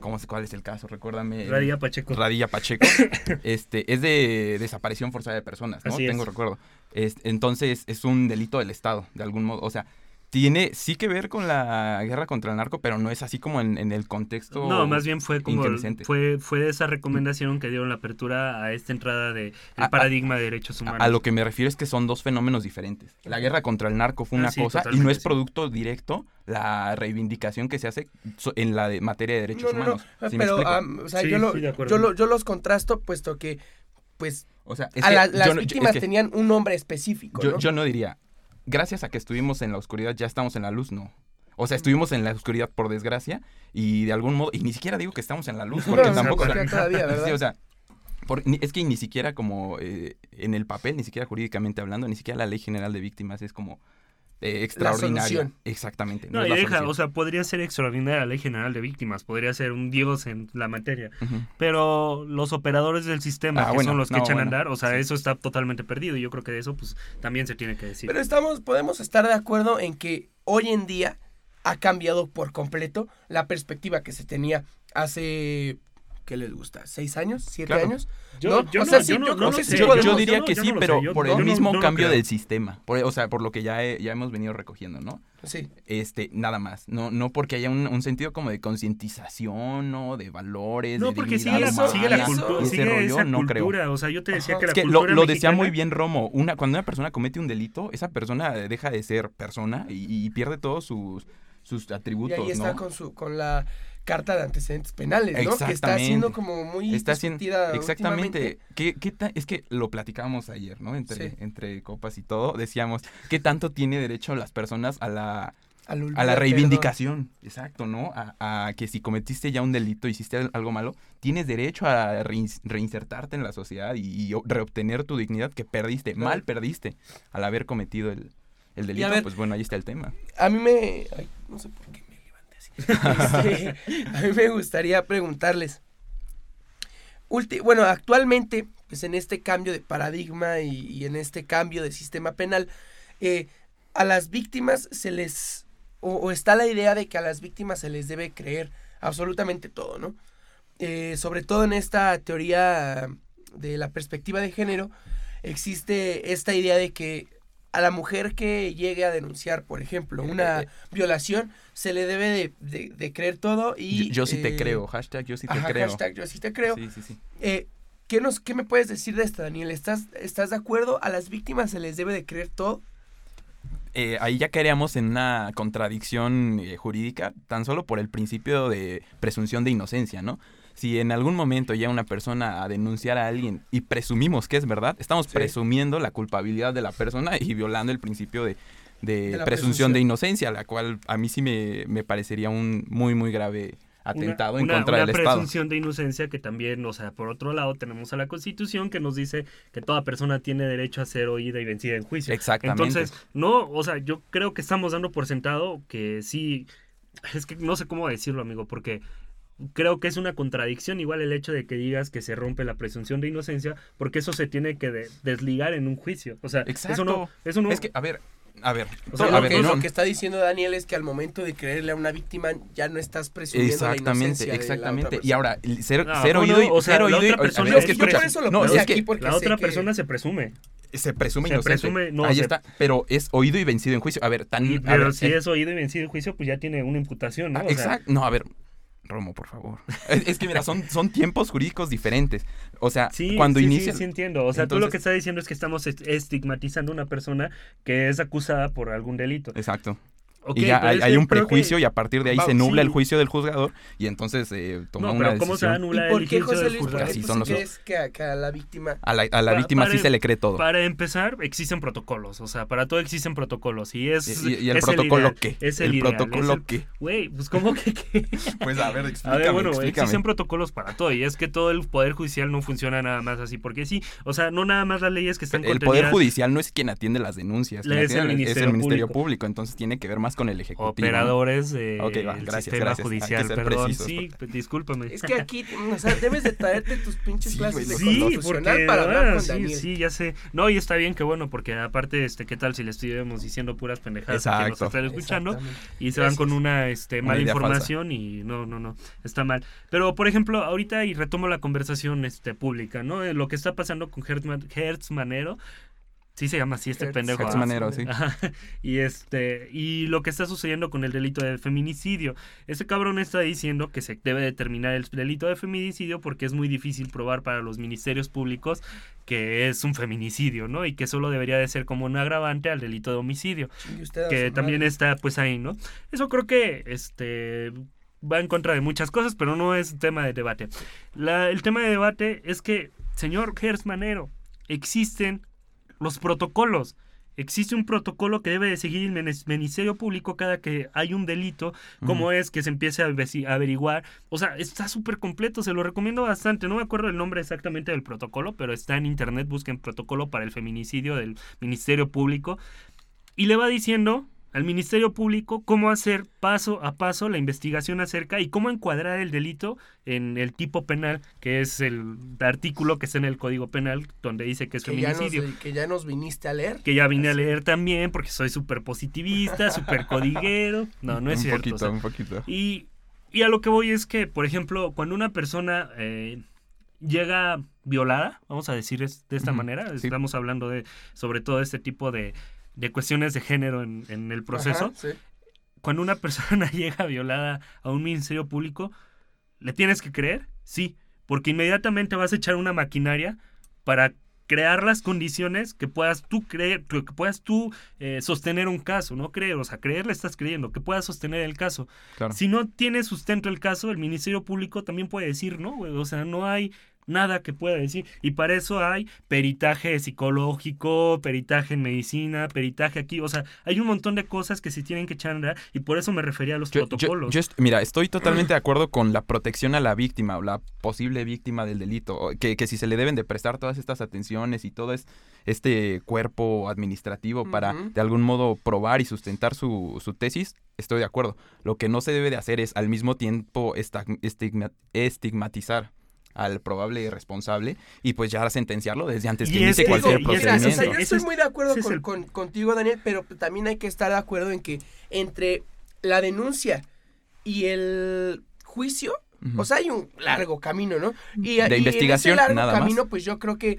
¿cómo se, cuál es el caso? Recuérdame. Radilla Pacheco. Radilla Pacheco, [coughs] este, es de desaparición forzada de personas, ¿no? Así es. Tengo recuerdo. Es- entonces, es un delito del Estado, de algún modo. O sea, tiene sí que ver con la guerra contra el narco, pero no es así como en, en el contexto. No, más bien fue como fue fue esa recomendación que dieron la apertura a esta entrada de el A- a- paradigma de derechos humanos. A lo que me refiero es que son dos fenómenos diferentes. La guerra contra el narco fue Ah, una sí, cosa y no es sí. producto directo la reivindicación que se hace so- en la de materia de derechos No, no, no, humanos. ¿Sí me pero am, o sea, Sí, yo, lo- yo, lo- yo los contrasto puesto que pues o sea, es a que la- yo las no- yo- es víctimas que tenían un nombre específico, yo, yo no diría, gracias a que estuvimos en la oscuridad ya estamos en la luz, no. O sea, estuvimos en la oscuridad por desgracia y de algún modo, y ni siquiera digo que estamos en la luz, No, porque no, tampoco... o sea, porque todavía, [laughs] ¿verdad? Sí, o sea, por- ni- es que ni siquiera como eh, en el papel, ni siquiera jurídicamente hablando, ni siquiera la ley general de víctimas es como eh, extraordinaria. Exactamente. No, la deja, solución. o sea, podría ser extraordinaria la ley general de víctimas, podría ser un dios en la materia, pero los operadores del sistema, Ah, que bueno, son los que no, echan bueno, a andar, o sea, sí. eso está totalmente perdido y yo creo que de eso pues también se tiene que decir. Pero estamos, podemos estar de acuerdo en que hoy en día ha cambiado por completo la perspectiva que se tenía hace, ¿qué les gusta? ¿Seis años? ¿Siete Claro. años? Yo- ¿No? yo o sea, sí, yo sé. yo, diría que sí, pero por el mismo cambio del sistema. Por- o sea, por lo que ya, he- ya hemos venido recogiendo, ¿no? Sí. Este, nada más. No, no porque haya un, un sentido como de concientización, ¿no? De valores, No, de porque sigue, la cultura, y ese sigue rollo, esa no creo. o sea, yo te decía Ajá. que Es que lo, lo decía muy bien Romo. Una, cuando una persona comete un delito, esa persona deja de ser persona y, y pierde todos sus, sus Y atributos, ahí está ¿no? con su con la carta de antecedentes penales, ¿no? Que está siendo como muy Está discutida exactamente. ¿Qué, qué ta- es que lo platicábamos ayer, ¿no? Entre, Sí. entre copas y todo. Decíamos, ¿qué tanto tiene derecho las personas a la, a la reivindicación? Exacto, ¿no? A, a que si cometiste ya un delito, hiciste algo malo, tienes derecho a rein- reinsertarte en la sociedad y, reobtener tu dignidad que perdiste, Claro. mal perdiste al haber cometido el, el delito. ver- pues bueno, ahí está el tema. A mí me... ay, no sé por qué Este, [laughs] a mí me gustaría preguntarles. ulti- bueno, actualmente, pues en este cambio de paradigma y, en este cambio de sistema penal, eh, a las víctimas se les... O, o está la idea de que a las víctimas se les debe creer absolutamente todo, ¿no? Eh, sobre todo en esta teoría de la perspectiva de género, existe esta idea de que a la mujer que llegue a denunciar, por ejemplo, una Eh, eh. violación, se le debe de, de- de creer todo y... yo, yo sí te eh, creo, hashtag yo sí te ajá, creo. hashtag yo sí te creo. Sí, sí, sí. Eh, ¿qué, nos, ¿Qué me puedes decir de esto, Daniel? ¿Estás, ¿Estás de acuerdo? ¿A las víctimas se les debe de creer todo? eh, ahí ya caeríamos en una contradicción eh, jurídica, tan solo por el principio de presunción de inocencia, ¿no? Si en algún momento llega una persona a denunciar a alguien y presumimos que es verdad, estamos Sí. presumiendo la culpabilidad de la persona y violando el principio de, de presunción, presunción. de inocencia, la cual a mí sí me, me parecería un muy, muy grave atentado en una, contra una del Estado. presunción de inocencia que también, o sea, por otro lado tenemos a la Constitución que nos dice que toda persona tiene derecho a ser oída y vencida en juicio. Exactamente. Entonces, no, o sea, yo creo que estamos dando por sentado que sí, es que no sé cómo decirlo, amigo, porque creo que es una contradicción igual el hecho de que digas que se rompe la presunción de inocencia, porque eso se tiene que de- desligar en un juicio. O sea, Exacto. eso no, eso no, Es que, a ver, a ver, O sea, a lo, ver, que, no- lo que está diciendo Daniel es que al momento de creerle a una víctima ya no estás presumiendo la Exactamente, la otra exactamente. Y ahora, ser, No, ser no, oído, no, y- o sea, ser la oído y- otra a ver, persona es Yo, que es yo escucha, por eso lo no, es que porque la otra que- persona se presume. se presume se inocente. presume- no, Ahí se- está, pero es oído y vencido en juicio. A ver, tan Y- a pero ver, si eh, es oído y vencido en juicio, pues ya tiene una imputación, ¿no? ah, exacto. No, a ver, Romo, por favor. [laughs] Es, es que mira, son, son tiempos jurídicos diferentes. O sea, Sí, cuando sí, inicia sí, sí entiendo. O sea, tú lo que estás diciendo es que estamos est- estigmatizando a una persona que es acusada por algún delito. Exacto. Ok, y ya hay, hay un creo que- prejuicio y a partir de ahí Va, se nubla sí. el juicio del juzgador y entonces eh, toma No, una ¿cómo se decisión. anula ¿Y el por qué, juicio José del Luis? ¿Por juzgado? qué Así son sí los- crees que a, que a la víctima... A la, a la Pa- víctima sí para- se le cree todo. Para empezar, existen protocolos. O sea, para todo existen protocolos. Y es. ¿Y, y el es protocolo ideal, qué? Es ¿El el, ideal, protocolo es el- qué? Güey, pues ¿cómo que qué? [laughs] Pues a ver, A explícame, ver, bueno, explícame. existen protocolos para todo. Y es que todo el poder judicial no funciona nada más así. Porque sí, o sea, no nada más las leyes que están El contenidas. Poder Judicial no es quien atiende las denuncias. Es el Ministerio. Público. entonces tiene que ver más con el Ejecutivo. Operadores del sistema gracias. Judicial, perdón. precisos, Sí, discúlpame. Es que aquí, o sea, debes de traerte tus pinches Sí, clases de Sí, porque para hablar ah, con sí, Daniel. sí, ya sé. No, y está bien que bueno, porque aparte, este, ¿qué tal si le estuviéramos diciendo puras pendejadas que nos están escuchando? Y se van Gracias. con una este, mala información y no, no, no, está mal. Pero, por ejemplo, ahorita y retomo la conversación este, pública, ¿no? Eh, Lo que está pasando con Hertz, Hertz Manero, Sí se llama así este Hertz. pendejo. Hertz ah, Manero, sí. Y este y lo que está sucediendo con el delito de feminicidio. Ese cabrón está diciendo que se debe determinar el delito de feminicidio porque es muy difícil probar para los ministerios públicos que es un feminicidio, ¿no? Y que solo debería de ser como un agravante al delito de homicidio, que también madre. está pues ahí, ¿no? Eso creo que este va en contra de muchas cosas, pero no es tema de debate. La- el tema de debate es que, señor Gers Manero, existen los protocolos. Existe un protocolo que debe de seguir el Ministerio Público cada que hay un delito, cómo es que se empiece a averiguar. O sea, está súper completo, se lo recomiendo bastante. No me acuerdo el nombre exactamente del protocolo, pero está en internet, busquen protocolo para el feminicidio del Ministerio Público. Y le va diciendo al Ministerio Público cómo hacer paso a paso la investigación acerca y cómo encuadrar el delito en el tipo penal, que es el artículo que está en el Código Penal, donde dice que es que ya, nos, feminicidio que ya nos viniste a leer. que ya vine a leer también porque soy súper positivista, súper [laughs] codiguero. No, no es un cierto. poquito, o sea, un poquito. y, y a lo que voy es que, por ejemplo, cuando una persona eh, llega violada, vamos a decir es- de esta manera, sí. estamos hablando de sobre todo este tipo de, de cuestiones de género en, en el proceso, Ajá, sí. cuando una persona [laughs] llega violada a un ministerio público, ¿le tienes que creer? Sí, porque inmediatamente vas a echar una maquinaria para crear las condiciones que puedas tú creer, que puedas tú eh, sostener un caso, no creer, o sea, creer le estás creyendo, que puedas sostener el caso. Claro. Si no tiene sustento el caso, el Ministerio Público también puede decir, no, güey, o sea, no hay nada que pueda decir. Y para eso hay peritaje psicológico, peritaje en medicina, peritaje aquí, o sea, hay un montón de cosas que se tienen que echar y por eso me refería a los Yo- protocolos. yo est- mira, estoy totalmente de [clears throat] acuerdo con la protección a la víctima o la posible víctima del delito. Que, que si se le deben de prestar todas estas atenciones y todo es, este cuerpo administrativo para de algún modo probar y sustentar su, su tesis, estoy de acuerdo. Lo que no se debe de hacer es al mismo tiempo estigmatizar al probable responsable y pues ya sentenciarlo desde antes que inicie cualquier eso- y es o sea, procedimiento. yo estoy es- muy de acuerdo con, el- con- contigo, Daniel, pero también hay que estar de acuerdo en que entre la denuncia y el juicio, Ujú. o sea, hay un largo camino, ¿no? Y, De y en investigación, ese largo nada más. camino, pues yo creo que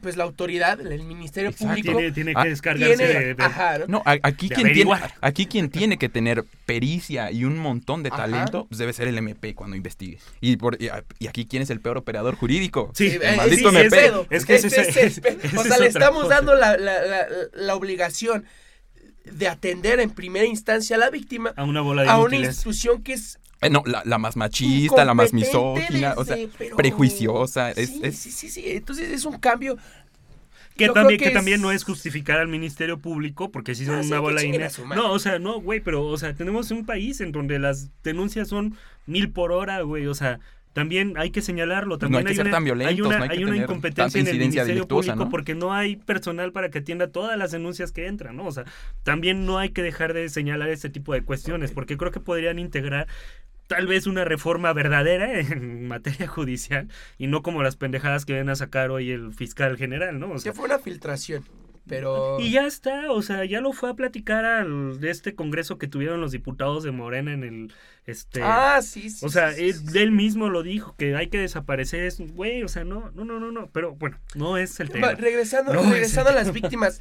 pues la autoridad, el Ministerio Exacto. Público, tiene, tiene Ah, que descargarse tiene, de, de- ajá, ¿no? Aquí de quien, tiene, aquí quien tiene que tener pericia y un montón de talento pues debe ser el MP cuando investigue. Y, por, y, a- y aquí, ¿quién es el peor operador jurídico? Sí, eh, maldito sí, MP. ese pedo. Es que ese Ese es- el [laughs] ese O es sea, le estamos cosa. dando la, la- la- la obligación de atender en primera instancia a la víctima a una bola de a una institución que es Eh, no, la, la más machista, la más misógina, o sea, pero- prejuiciosa. Es, sí, es- sí, sí, sí. Entonces es un cambio. Que Yo también, que también no es justificar al Ministerio Público, porque si son Ah, sí, una que bola madre. No, o sea, no, güey, pero, o sea, tenemos un país en donde las denuncias son mil por hora, güey, o sea, también hay que señalarlo. Pues no También hay que ser una, tan violentos, hay una, no hay que hay una tener incompetencia en el Ministerio Público ¿no? porque no hay personal para que atienda todas las denuncias que entran, ¿no? O sea, también no hay que dejar de señalar este tipo de cuestiones, porque creo que podrían integrar tal vez una reforma verdadera [laughs] en materia judicial y no como las pendejadas que viene a sacar hoy el fiscal general, ¿no? O sea, Que fue una filtración. Pero. y ya está, o sea, ya lo fue a platicar al de este congreso que tuvieron los diputados de Morena en el este Ah, sí, sí. o sea, sí, él, sí, sí. él mismo lo dijo que hay que desaparecer, es güey, o sea, no, no, no, no, no, pero bueno, no es el tema. Regresando No, regresando a las [laughs] víctimas,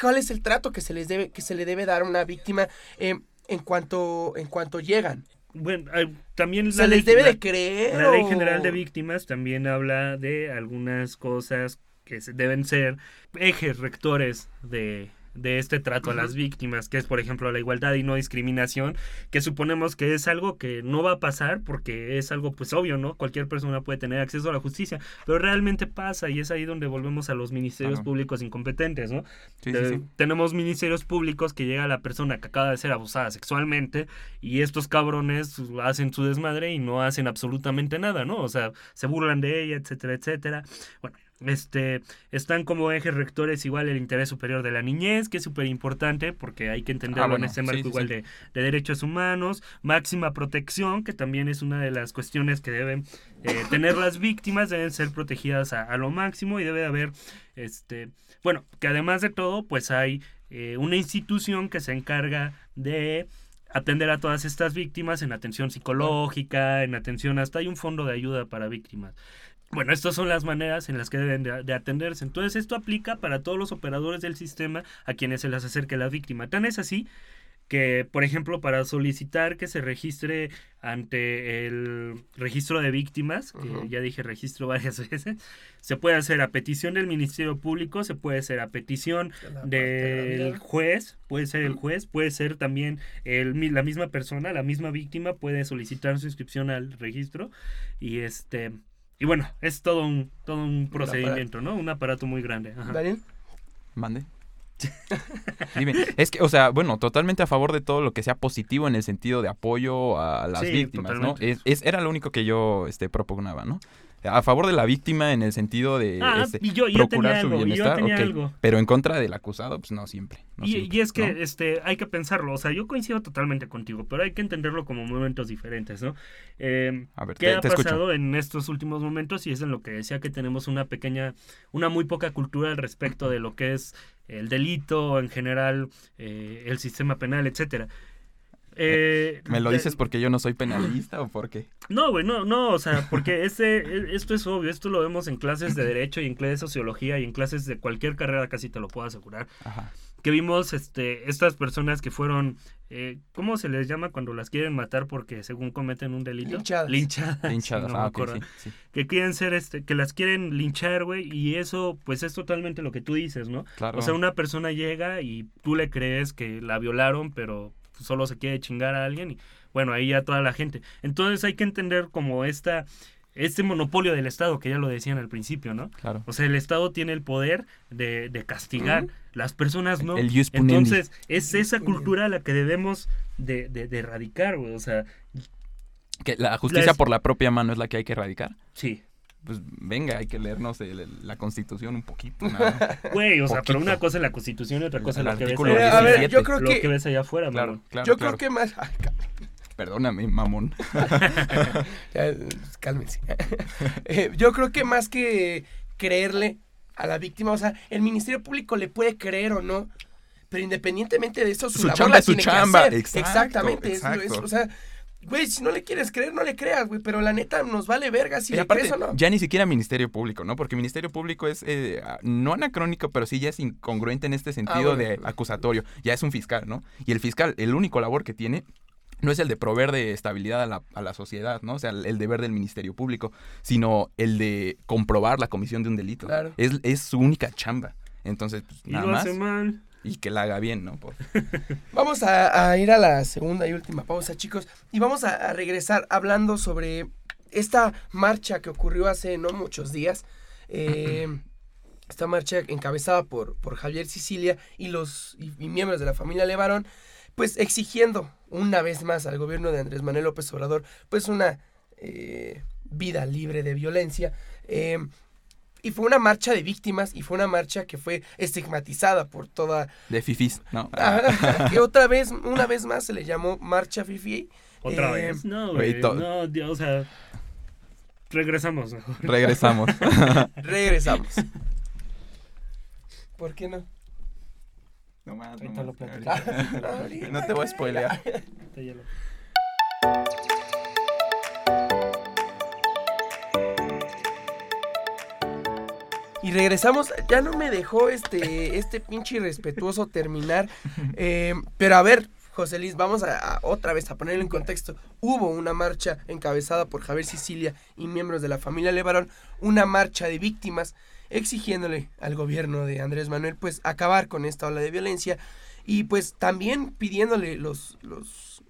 ¿cuál es el trato que se les debe que se le debe dar a una víctima eh, en cuanto en cuanto llegan? Bueno, eh, también ¿Se la les ley- debe la- de creer? La Ley General de Víctimas también habla de algunas cosas que se- deben ser ejes rectores de, de este trato a las víctimas, que es por ejemplo la igualdad y no discriminación, que suponemos que es algo que no va a pasar porque es algo pues obvio, ¿no? Cualquier persona puede tener acceso a la justicia, pero realmente pasa y es ahí donde volvemos a los ministerios Claro. públicos incompetentes, ¿no? sí, sí, sí. Tenemos ministerios públicos que llega la persona que acaba de ser abusada sexualmente y estos cabrones hacen su desmadre y no hacen absolutamente nada, ¿no? O sea, se burlan de ella, etcétera, etcétera. Bueno, este, están como ejes rectores igual el interés superior de la niñez, que es súper importante porque hay que entenderlo Ah, bueno, en este marco sí, igual sí. De, de derechos humanos, máxima protección, que también es una de las cuestiones que deben eh, tener las víctimas, deben ser protegidas a, a lo máximo y debe de haber, este, bueno, que además de todo, pues hay eh, una institución que se encarga de atender a todas estas víctimas en atención psicológica, en atención, hasta hay un fondo de ayuda para víctimas. Bueno, estas son las maneras en las que deben de, de atenderse. Entonces, esto aplica para todos los operadores del sistema a quienes se les acerque la víctima. Tan es así que, por ejemplo, para solicitar que se registre ante el registro de víctimas, que ya dije registro [laughs] varias veces, se puede hacer a petición del Ministerio Público, se puede hacer a petición del de juez, puede ser el juez, puede ser también el, la misma persona, la misma víctima puede solicitar su inscripción al registro y este y bueno, es todo un todo un procedimiento, ¿no? Un aparato muy grande. ajá. Daniel. Mande. [laughs] Dime, es que, o sea, bueno, totalmente a favor de todo lo que sea positivo en el sentido de apoyo a las Sí, víctimas, ¿no? Es, es- era lo único que yo este, propugnaba, ¿no? A favor de la víctima en el sentido de Ah, este, y yo, y yo tenía procurar su algo, y yo bienestar, algo. pero en contra del acusado, pues no siempre. no Y, siempre, y es que ¿no? este hay que pensarlo, o sea, yo coincido totalmente contigo, pero hay que entenderlo como momentos diferentes, ¿no? Eh, A ver, ¿Qué te, ha te escucho. pasado en estos últimos momentos? Y es en lo que decía que tenemos una pequeña, una muy poca cultura al respecto de lo que es el delito, en general, eh, el sistema penal, etcétera. Eh, ¿Me lo dices porque yo no soy penalista o por qué? No, güey, no, no, o sea, porque este, e- esto es obvio, esto lo vemos en clases de Derecho y en clases de Sociología y en clases de cualquier carrera, casi te lo puedo asegurar Ajá. que vimos este estas personas que fueron eh, ¿cómo se les llama cuando las quieren matar porque según cometen un delito? Linchadas. Linchadas. [laughs] Hinchadas, sí, no ah, me ok, acuerdo. sí, sí, Que quieren ser este que las quieren linchar, güey, y eso pues es totalmente lo que tú dices, ¿no? claro. O sea, una persona llega y tú le crees que la violaron, pero solo se quiere chingar a alguien y bueno, ahí ya toda la gente. Entonces hay que entender como esta este monopolio del Estado que ya lo decían al principio, ¿no? Claro. O sea, el Estado tiene el poder de, de castigar, las personas no. El puniendi. Entonces, es esa cultura la que debemos de, de, de erradicar, güey. O sea, Que la justicia por la propia mano es la que hay que erradicar. sí. Pues venga, hay que leernos el- el- la constitución un poquito. [laughs] Güey, o sea, pero una cosa es la constitución y otra cosa es lo que ves artículo Eh, allá, a ver, 17. yo creo lo que, que ves allá afuera, claro, mamón. claro. yo claro. creo que más. Ay, Perdóname, mamón. [laughs] ya, cálmense. [laughs] Eh, yo creo que más que creerle a la víctima, o sea, el Ministerio Público le puede creer o no, pero independientemente de eso, su, Su labor chamba la es su tiene que chamba, hacer. exacto, Exactamente. es- exacto. es- o sea, güey, si no le quieres creer, no le creas, güey, pero la neta nos vale verga si Y le aparte, crees o no. ya ni siquiera Ministerio Público, ¿no? Porque Ministerio Público es eh, no anacrónico, pero sí ya es incongruente en este sentido Ah, bueno. de acusatorio. Ya es un fiscal, ¿no? Y el fiscal, el único labor que tiene no es el de proveer de estabilidad a la, a la sociedad, ¿no? O sea, el, el deber del Ministerio Público, sino el de comprobar la comisión de un delito. Claro. Es, es su única chamba. Entonces, pues, Y nada lo más. hace mal. Y que la haga bien, ¿no? Por- [laughs] Vamos a, ir a la segunda y última pausa, chicos, y vamos a, regresar hablando sobre esta marcha que ocurrió hace no muchos días. Eh, [clears throat] esta marcha encabezada por, por Javier Sicilia y los y miembros de la familia Levarón, pues exigiendo una vez más al gobierno de Andrés Manuel López Obrador, pues una eh, vida libre de violencia. Eh, y fue una marcha de víctimas y fue una marcha que fue estigmatizada por toda De fifis, ¿no? Que otra vez, una vez más se le llamó Marcha Fifi. Otra Eh, vez. No, güey, No, Dios, o sea. Regresamos mejor. Regresamos. [laughs] Regresamos. ¿Por qué no? no más, no lo más. platicamos. Ahorita [laughs] No te voy a spoilear. Y regresamos, ya no me dejó este, este pinche irrespetuoso terminar. [laughs] Eh, pero a ver, José Luis, vamos a, a otra vez a ponerlo en contexto. Hubo una marcha encabezada por Javier Sicilia y miembros de la familia Levarón, una marcha de víctimas exigiéndole al gobierno de Andrés Manuel pues acabar con esta ola de violencia y pues también pidiéndole los, los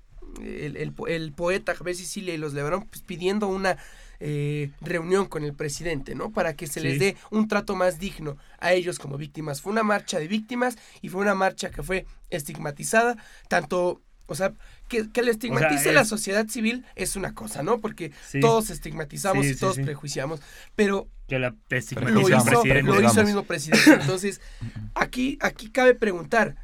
el, el poeta Javier Sicilia y los Levarón pues pidiendo una eh, reunión con el presidente, ¿no? Para que se les Sí. dé un trato más digno a ellos como víctimas. Fue una marcha de víctimas y fue una marcha que fue estigmatizada, tanto, o sea, que, que le estigmatice la es- sociedad civil es una cosa, ¿no? Porque Sí. todos estigmatizamos Sí, y sí, todos sí. prejuiciamos, pero Que la lo estigmatiza hizo, al Prejuzgamos, presidente. lo hizo el mismo presidente. Entonces, aquí, aquí cabe preguntar,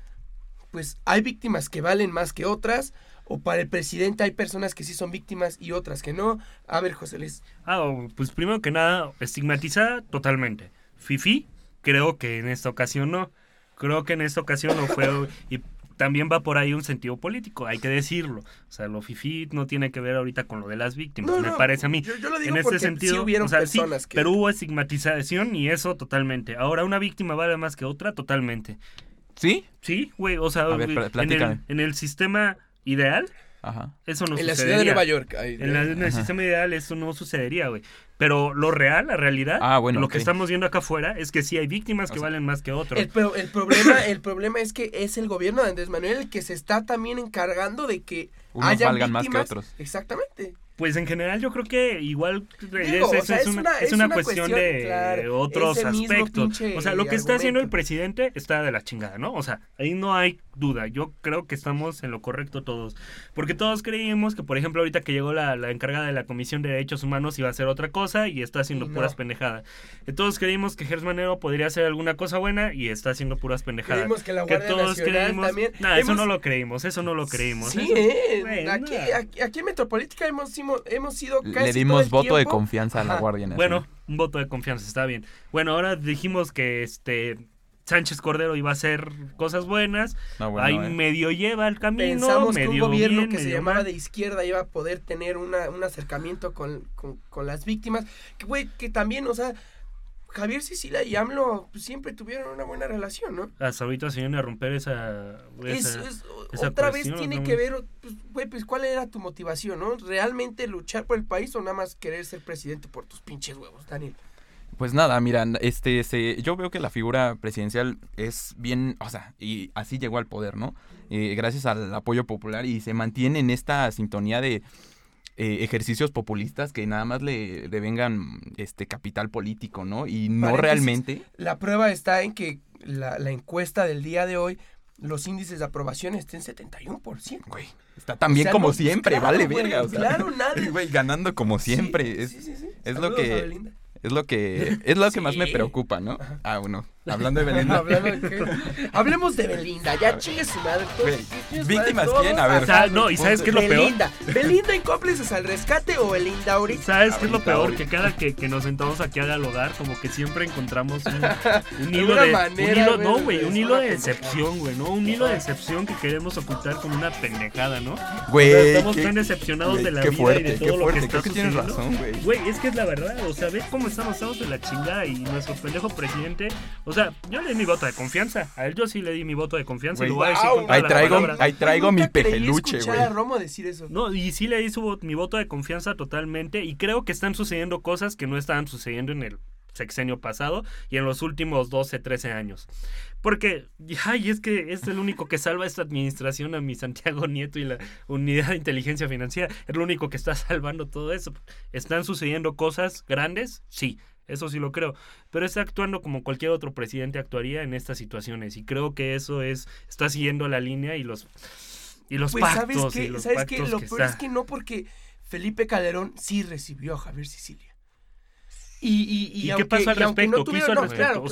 pues, ¿hay víctimas que valen más que otras? ¿O para el presidente hay personas que sí son víctimas y otras que no? A ver, José Luis. Ah, pues primero que nada, estigmatizada totalmente. Fifi, creo que en esta ocasión no. Creo que en esta ocasión no fue. [laughs] Y también va por ahí un sentido político, hay que decirlo. O sea, lo FIFI no tiene que ver ahorita con lo de las víctimas, No, me no, parece a mí. Yo, yo lo digo En porque este sentido, sí hubieron o sea, sí, personas que... pero hubo estigmatización y eso totalmente. Ahora, ¿una víctima vale más que otra? Totalmente. ¿Sí? Sí, güey, o sea, A ver, en, el, en el sistema ideal, Ajá. eso no en la sucedería. ciudad de Nueva York. En, la- en el sistema ideal eso no sucedería, güey. Pero lo real, la realidad, Ah, bueno, lo que estamos viendo acá afuera es que sí hay víctimas que O sea, valen más que otros. El, pro- el problema, [laughs] el problema es que es el gobierno de Andrés Manuel el que se está también encargando de que Unos haya valgan más que víctimas. otros. Exactamente. Pues en general yo creo que igual es, o es- sea, es es una, una- es una cuestión, cuestión, de claro, otros aspectos. O sea, lo que está haciendo el presidente está de la chingada, ¿no? O sea, ahí no hay duda. Yo creo que estamos en lo correcto todos. Porque todos creímos que, por ejemplo, ahorita que llegó la, la encargada de la Comisión de Derechos Humanos iba a hacer otra cosa y está haciendo no. puras pendejadas. Y Todos creímos que Gers Manero podría hacer alguna cosa buena y está haciendo puras pendejadas. Creímos que la que Guardia todos Nacional creímos... también. Eso no lo creímos, eso no lo creímos. Sí, eso- eh, aquí, aquí, aquí en Metropolítica hemos, simo- hemos sido casi Le todo dimos el voto de tiempo- confianza a la Ajá. Guardia Nacional. Bueno, un voto de confianza, está bien. Bueno, ahora dijimos que este Sánchez Cordero iba a hacer cosas buenas. No, bueno, Ahí eh. medio lleva el camino, Pensamos que un medio gobierno bien, que se medio llamaba mal. de izquierda iba a poder tener una, un acercamiento con, con, con las víctimas. Que, güey, que también, o sea, Javier Sicilia y AMLO siempre tuvieron una buena relación, ¿no? Hasta ahorita se viene a romper esa... Es- esa- es- esa otra vez tiene ¿no? que ver, pues, güey, pues cuál era tu motivación, ¿no? ¿Realmente luchar por el país o nada más querer ser presidente por tus pinches huevos, Daniel? Pues nada, mira, este, se, yo veo que la figura presidencial es bien, o sea, y así llegó al poder, ¿no? Eh, gracias al apoyo popular y se mantiene en esta sintonía de eh, ejercicios populistas que nada más le, le vengan este capital político, ¿no? Y no Paréntesis. realmente. La prueba está en que la, la encuesta del día de hoy, los índices de aprobación estén 71%. Güey, está tan bien O sea, como no, siempre, claro, vale güey, verga. o sea, claro, nadie- [laughs] Güey, ganando como siempre. Sí, es, sí, sí, es lo que-. Es lo que es lo que más me preocupa, ¿no? Ajá. Ah, bueno, hablando de Belinda. [laughs] Hablando de qué? Hablemos de Belinda, ya chingue su madre. ¿víctimas quién? A ver. O sea, no, ¿y sabes qué es lo peor? Belinda. Belinda y cómplices al rescate o Belinda ahorita. ¿Sabes qué es lo peor? ahorita. Que cada que, que nos sentamos aquí a dialogar, como que siempre encontramos un, [laughs] un hilo de. manera, un hilo, no, güey, un hilo de decepción, güey, ¿no? Un hilo de decepción que queremos ocultar con una pendejada, ¿no? Güey, O sea, estamos qué- tan decepcionados de la vida fuerte, y de qué todo lo que está Creo que tienes sucediendo. razón, güey. Güey, es que es la verdad, o sea, ¿ves cómo estamos? Estamos de la chingada y nuestro pendejo presidente, o sea, yo le di mi voto de confianza, a él yo sí le di mi voto de confianza y Güey, lo voy a decir wow, con todas Ahí traigo, ahí traigo mi pejeluche, güey. a Romo decir eso. No, y sí le di su mi voto de confianza totalmente y creo que están sucediendo cosas que no estaban sucediendo en el sexenio pasado y en los últimos 12, 13 años. Porque, ay, es que es el único que salva esta administración a mi Santiago Nieto y la Unidad de Inteligencia Financiera. Es lo único que está salvando todo eso. ¿Están sucediendo cosas grandes? Sí. Eso sí lo creo. Pero está actuando como cualquier otro presidente actuaría en estas situaciones. Y creo que eso es. está siguiendo la línea y los. Y los Pues, pactos. ¿sabes y qué? los ¿Sabes qué? pactos Lo que peor está. es que no porque Felipe Calderón sí recibió a Javier Sicilia. Y, y, y, ¿Y qué pasó al y respecto? no ¿Qué hizo al respecto?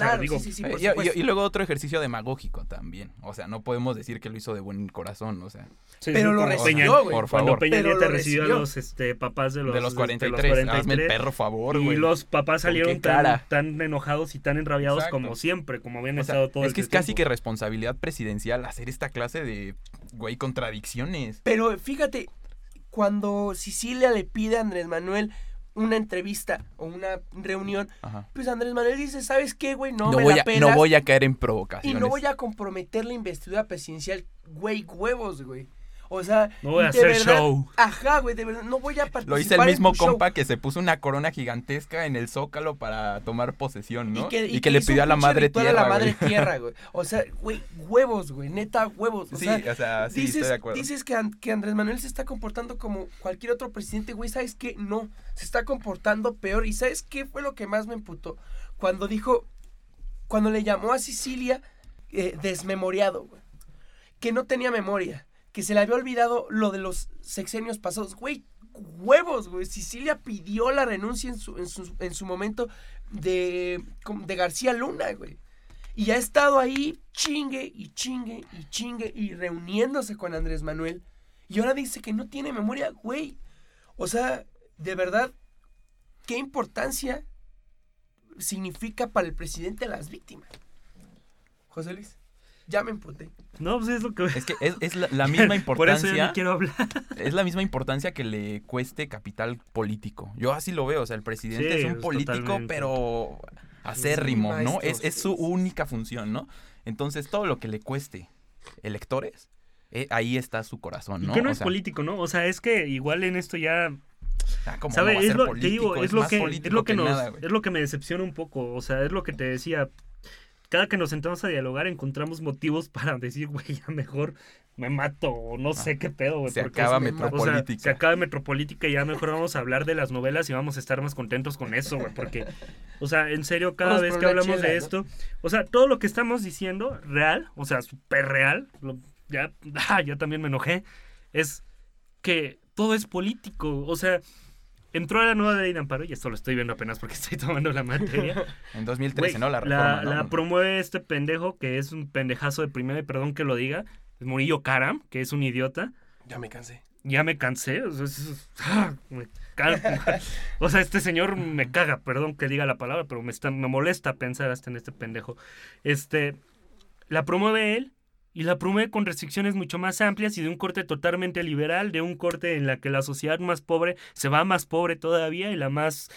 Y, y- y luego otro ejercicio demagógico también. O sea, no podemos decir que lo hizo de buen corazón, o sea. Sí, Pero sí, lo recibió, Peña- güey. Por Cuando favor. Peña Pero Nieto lo recibió a los este, papás de los, de los este, 43, hazme el perro favor, y güey. los papás ¿Con salieron tan, enojados y tan enrabiados Exacto. como siempre, como habían O sea, estado todo es que es casi que responsabilidad presidencial hacer esta clase de, güey, contradicciones. Pero fíjate, cuando Sicilia le pide a Andrés Manuel una entrevista o una reunión, Ajá. pues Andrés Manuel dice, ¿sabes qué, güey? No, No, me voy la a, pelas no voy a caer en y provocaciones. no voy a comprometer la investidura presidencial, güey, huevos, güey. O sea, No voy a hacer verdad- show. Ajá, güey, de verdad, no voy a participar Lo hice el en mismo show. compa que se puso una corona gigantesca en el zócalo para tomar posesión, ¿no? Y que, y que le pidió a la madre tierra, a la madre güey. tierra, [laughs] güey. O sea, güey, huevos, güey, neta, huevos. O Sí, sea, o sea, sí, dices, estoy de acuerdo. dices que, que Andrés Manuel se está comportando como cualquier otro presidente, güey, ¿sabes qué? No, se está comportando peor. ¿Y sabes qué fue lo que más me emputó? Cuando dijo, cuando le llamó a Sicilia eh, desmemoriado, güey. Que no tenía memoria, que se le había olvidado lo de los sexenios pasados. Güey, huevos, güey. Sicilia pidió la renuncia en su, en su, en su momento de, de García Luna, güey. Y ha estado ahí chingue y chingue y chingue y reuniéndose con Andrés Manuel. Y ahora dice que no tiene memoria, güey. O sea, de verdad, ¿qué importancia significa para el presidente las víctimas? José Luis. Ya me emputé. No, pues es lo que... Es que es, es la, la [laughs] misma Por eso yo importancia. no quiero hablar. [laughs] Es la misma importancia que le cueste capital político. Yo así lo veo. O sea, el presidente Sí, es un es político, totalmente. pero acérrimo, ¿no? Es, es su única función, ¿no? Entonces, todo lo que le cueste electores, eh, ahí está su corazón, Y ¿no? que no O es sea, político, ¿no? O sea, es que igual en esto ya ah, ¿cómo no ¿Sabes? va a es te digo, político? es lo más que, es lo que, nos, nada, güey. es lo que me decepciona un poco. O sea, es lo que te decía. Cada que nos sentamos a dialogar encontramos motivos para decir, güey, ya mejor me mato o no sé qué pedo, güey. Se acaba es- o sea, Metropolítica. se acaba Metropolítica y ya mejor vamos a hablar de las novelas y vamos a estar más contentos con eso, güey. Porque, o sea, en serio, cada Vamos vez que hablamos de ¿no? esto, o sea, todo lo que estamos diciendo, real, o sea, súper real, lo- ya, ah, [laughs] ya también me enojé, es que todo es político. O sea, entró a la nueva ley de amparo, y esto lo estoy viendo apenas porque [laughs] estoy tomando la materia. [laughs] En 2013, Güey, ¿no? La reforma, ¿no? la promueve este pendejo que es un pendejazo de primera, y perdón que lo diga, es Murillo Karam, que es un idiota. Ya me cansé. Ya me cansé, o sea, es- ah, me caga. [laughs] O sea, este señor me caga, perdón que diga la palabra, pero me, está, me molesta pensar hasta en este pendejo. Este, la promueve él y la promueve con restricciones mucho más amplias y de un corte totalmente liberal, de un corte en la que la sociedad más pobre se va más pobre todavía y la más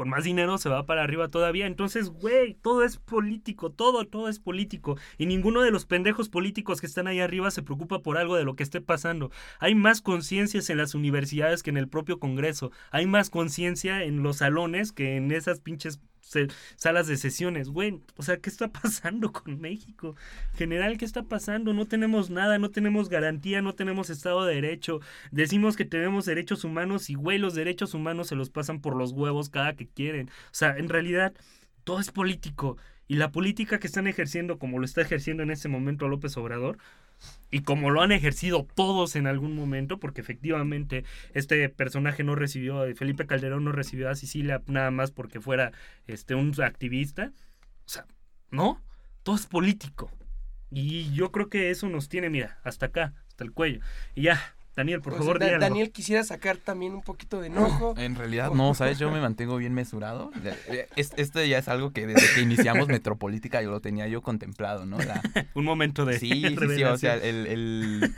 con más dinero se va para arriba todavía. Entonces, güey, todo es político, todo, todo es político. Y ninguno de los pendejos políticos que están ahí arriba se preocupa por algo de lo que esté pasando. Hay más conciencias en las universidades que en el propio Congreso. Hay más conciencia en los salones que en esas pinches salas de sesiones. Güey, o sea, ¿qué está [laughs] pasando con México? General, ¿qué está pasando? No tenemos nada, no tenemos garantía, no tenemos Estado de Derecho. Decimos que tenemos derechos humanos y, güey, los derechos humanos se los pasan por los huevos cada que quieren. O sea, en realidad, todo es político. Y la política que están ejerciendo, como lo está ejerciendo en este momento López Obrador, y como lo han ejercido todos en algún momento, porque efectivamente este personaje no recibió, Felipe Calderón no recibió a Sicilia nada más porque fuera este, un activista. O sea, no, todo es político. Y yo creo que eso nos tiene, mira, hasta acá, hasta el cuello. Y ya, Daniel, por favor, Da- algo. Daniel quisiera sacar también un poquito de enojo. [gasps] En realidad no, ¿sabes? Yo me mantengo bien mesurado. Es- Esto ya es algo que desde que iniciamos [laughs] Metropolítica yo lo tenía yo contemplado, ¿no? La- [laughs] Un momento de Sí, sí, sí, o sea, el... el,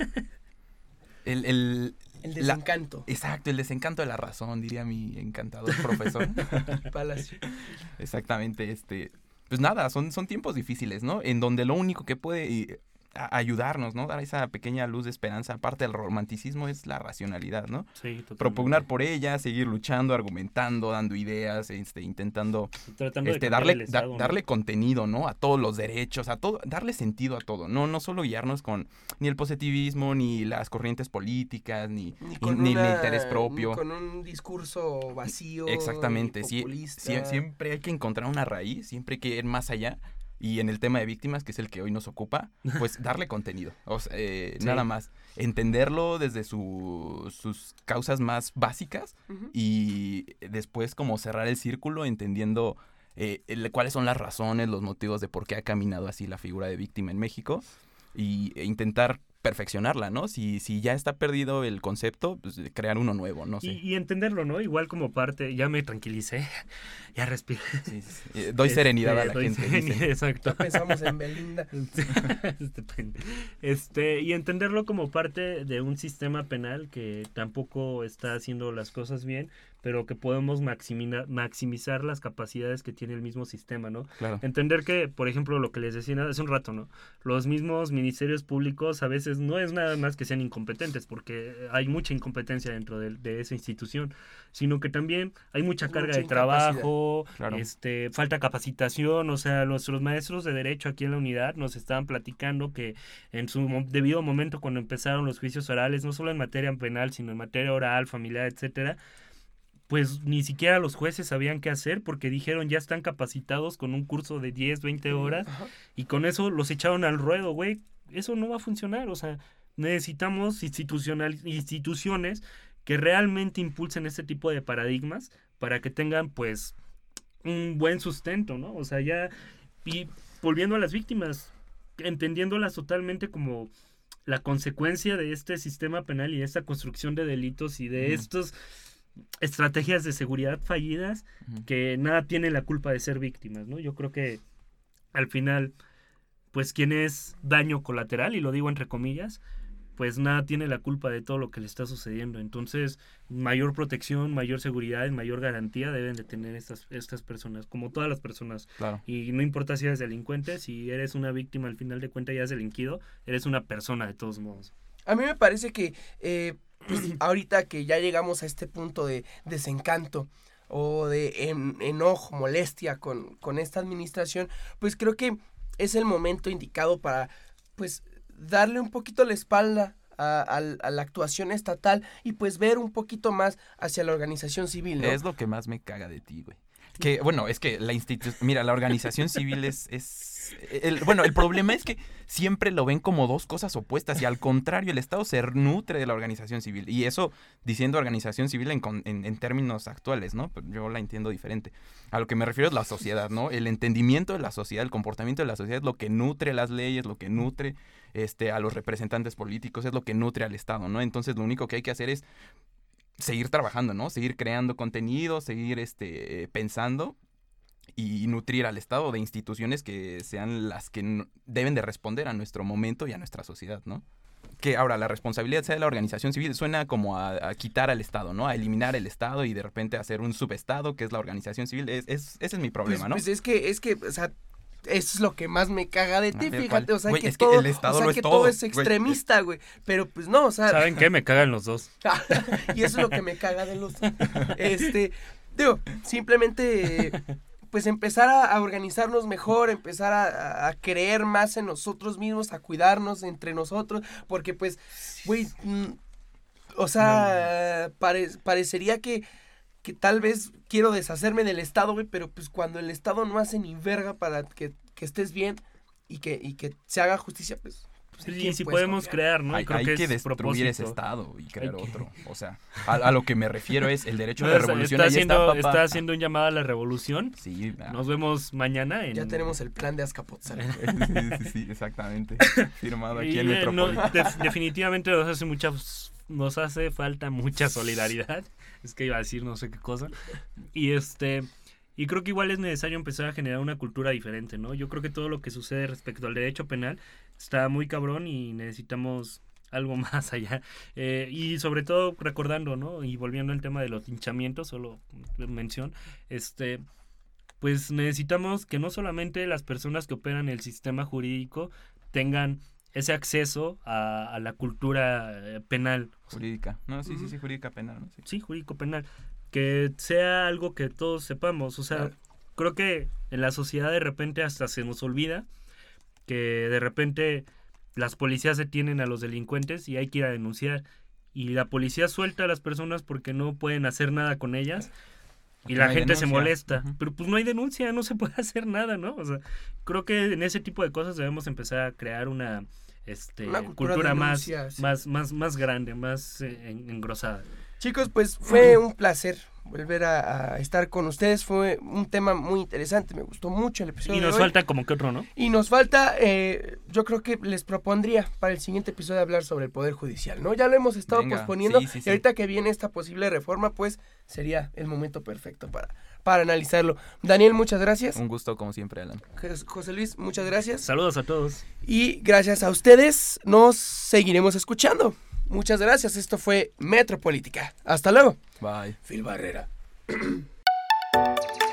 el, el- El la- desencanto. exacto, el desencanto de la razón, diría mi encantador profesor. [laughs] Palacio. Exactamente, este... Pues nada, son, son tiempos difíciles, ¿no? En donde lo único que puede eh, a- ayudarnos, ¿no? Dar esa pequeña luz de esperanza, aparte del romanticismo, es la racionalidad, ¿no? Sí, totalmente. Propugnar por ella, seguir luchando, argumentando, dando ideas, este, intentando este, darle, el da- Estado, ¿no? darle contenido, ¿no? A todos los derechos, a todo, darle sentido a todo. No, no solo guiarnos con ni el positivismo, ni las corrientes políticas, ni, Ni ni- ni el interés ni propio. con un discurso vacío. Exactamente, sí, populista. sie- siempre hay que encontrar una raíz, siempre hay que ir más allá. Y en el tema de víctimas, que es el que hoy nos ocupa, pues [laughs] darle contenido. O sea, eh, Sí. nada más. Entenderlo desde su- sus causas más básicas y después como cerrar el círculo entendiendo eh, el- cuáles son las razones, los motivos de por qué ha caminado así la figura de víctima en México y, e intentar perfeccionarla, ¿no? Si, si ya está perdido el concepto, pues crear uno nuevo, no sé. Y, y entenderlo, ¿no? Igual como parte, ya me tranquilicé, [laughs] ya respiré. Sí, sí, sí. Eh, doy serenidad a la Este, doy gente. serenidad. Exacto. Ya pensamos en Belinda. [laughs] Este pen- este, y entenderlo como parte de un sistema penal que tampoco está haciendo las cosas bien, pero que podemos maximina- maximizar las capacidades que tiene el mismo sistema, ¿no? Claro. Entender que, por ejemplo, lo que les decía hace un rato, ¿no? Los mismos ministerios públicos a veces no es nada más que sean incompetentes, porque hay mucha incompetencia dentro de, de esa institución, sino que también hay mucha Mucha carga de trabajo, Claro. este, falta capacitación, o sea, nuestros maestros de derecho aquí en la unidad nos estaban platicando que en su debido momento cuando empezaron los juicios orales, no solo en materia penal, sino en materia oral, familiar, etcétera, pues ni siquiera los jueces sabían qué hacer porque dijeron ya están capacitados con un curso de 10, 20 horas Ajá. y con eso los echaron al ruedo, güey. Eso no va a funcionar, o sea, necesitamos institucional, instituciones que realmente impulsen este tipo de paradigmas para que tengan pues un buen sustento, ¿no? O sea, ya y volviendo a las víctimas, entendiéndolas totalmente como la consecuencia de este sistema penal y de esta construcción de delitos y de Ujú. estas estrategias de seguridad fallidas que nada tiene la culpa de ser víctimas, ¿no? Yo creo que al final pues quien es daño colateral, y lo digo entre comillas, pues nada tiene la culpa de todo lo que le está sucediendo. Entonces, mayor protección, mayor seguridad, mayor garantía deben de tener estas, estas personas, como todas las personas. Claro. Y no importa si eres delincuente, si eres una víctima al final de cuentas ya has delinquido, eres una persona de todos modos. A mí me parece que eh, pues, ahorita que ya llegamos a este punto de desencanto o de en- enojo, molestia con, con esta administración, pues creo que es el momento indicado para pues darle un poquito la espalda a, a la actuación estatal y pues ver un poquito más hacia la organización civil, ¿no? Es lo que más me caga de ti, güey. Que, bueno, es que la institución, mira, la organización civil es, es bueno, el problema es que siempre lo ven como dos cosas opuestas y al contrario, el Estado se nutre de la organización civil. Y eso diciendo organización civil en, términos actuales, ¿no? Pero yo la entiendo diferente. A lo que me refiero es la sociedad, ¿no? El entendimiento de la sociedad, el comportamiento de la sociedad es lo que nutre las leyes, lo que nutre este, a los representantes políticos, es lo que nutre al Estado, ¿no? Entonces lo único que hay que hacer es seguir trabajando, ¿no? Seguir creando contenido, seguir este, pensando y nutrir al Estado de instituciones que sean las que deben de responder a nuestro momento y a nuestra sociedad, ¿no? Que ahora la responsabilidad sea de la organización civil suena como a, a quitar al Estado, ¿no? A eliminar el Estado y de repente hacer un subestado que es la organización civil. Es, es- ese es mi Pues, problema, ¿no? pues es que, es que, o sea, eso es lo que más me caga de ti, ver, fíjate, o sea, Güey, que es que todo, el Estado o sea, lo es que todo, todo es extremista, güey, pero pues no, o sea, ¿Saben qué? Me cagan los dos. [laughs] y eso es lo que me caga de los, este, digo, simplemente, eh, pues empezar a, a organizarnos mejor, empezar a, creer más en nosotros mismos, a cuidarnos entre nosotros, porque pues, güey, mm, o sea, pare- parecería que que tal vez quiero deshacerme del Estado, güey, pero pues cuando el Estado no hace ni verga para que, que estés bien y que, y que se haga justicia, pues... pues, ¿en Sí, si podemos crear, ¿no? Y hay creo hay que, que es destruir ese. Estado y crear Hay que- otro. O sea, a, a lo que me refiero es el derecho No, de está- revolución. está, ahí haciendo, está, papá. está haciendo un llamado a la revolución. Sí, ah. Nos vemos mañana. En, Ya tenemos el plan de Azcapotzalco. [laughs] sí, sí, sí, exactamente. [laughs] Firmado aquí Y, en eh, no, def- definitivamente nos hace mucha nos hace falta mucha solidaridad. Es que iba a decir no sé qué cosa. Y este y creo que igual es necesario empezar a generar una cultura diferente, ¿no? Yo creo que todo lo que sucede respecto al derecho penal está muy cabrón y necesitamos algo [laughs] más allá. Eh, y sobre todo recordando, ¿no? Y volviendo al tema de los linchamientos, solo mención, este, pues necesitamos que no solamente las personas que operan el sistema jurídico tengan ese acceso a, a la cultura eh, penal, Jurídica. No, sí, sí, sí, jurídica penal. ¿no? Sí. sí, jurídico penal, que sea algo que todos sepamos. O sea, Claro. creo que en la sociedad de repente hasta se nos olvida que de repente las policías detienen a los delincuentes y hay que ir a denunciar. Y la policía suelta a las personas porque no pueden hacer nada con ellas. Y la no gente se molesta. Pero pues no hay denuncia, no se [laughs] puede hacer nada, ¿no? O sea, creo que en ese tipo de cosas debemos empezar a crear una este, cultura más, sí. más, más, más grande, más eh, en- engrosada. Chicos, pues [clears throat] fue un placer volver a, a estar con ustedes. Fue un tema muy interesante, me gustó mucho el episodio Y de nos hoy. falta como que otro, ¿no? Y nos falta, eh, yo creo que les propondría para el siguiente episodio hablar sobre el Poder Judicial, ¿no? Ya lo hemos estado Venga, posponiendo sí, sí, y sí. ahorita que viene esta posible reforma, pues sería el momento perfecto para, para analizarlo. Daniel, muchas gracias. Un gusto, como siempre, Alan. José Luis, muchas gracias. Saludos a todos. Y gracias a ustedes nos seguiremos escuchando. Muchas gracias. Esto fue Metropolítica. Hasta luego. Bye. Phil Barrera. [clears throat]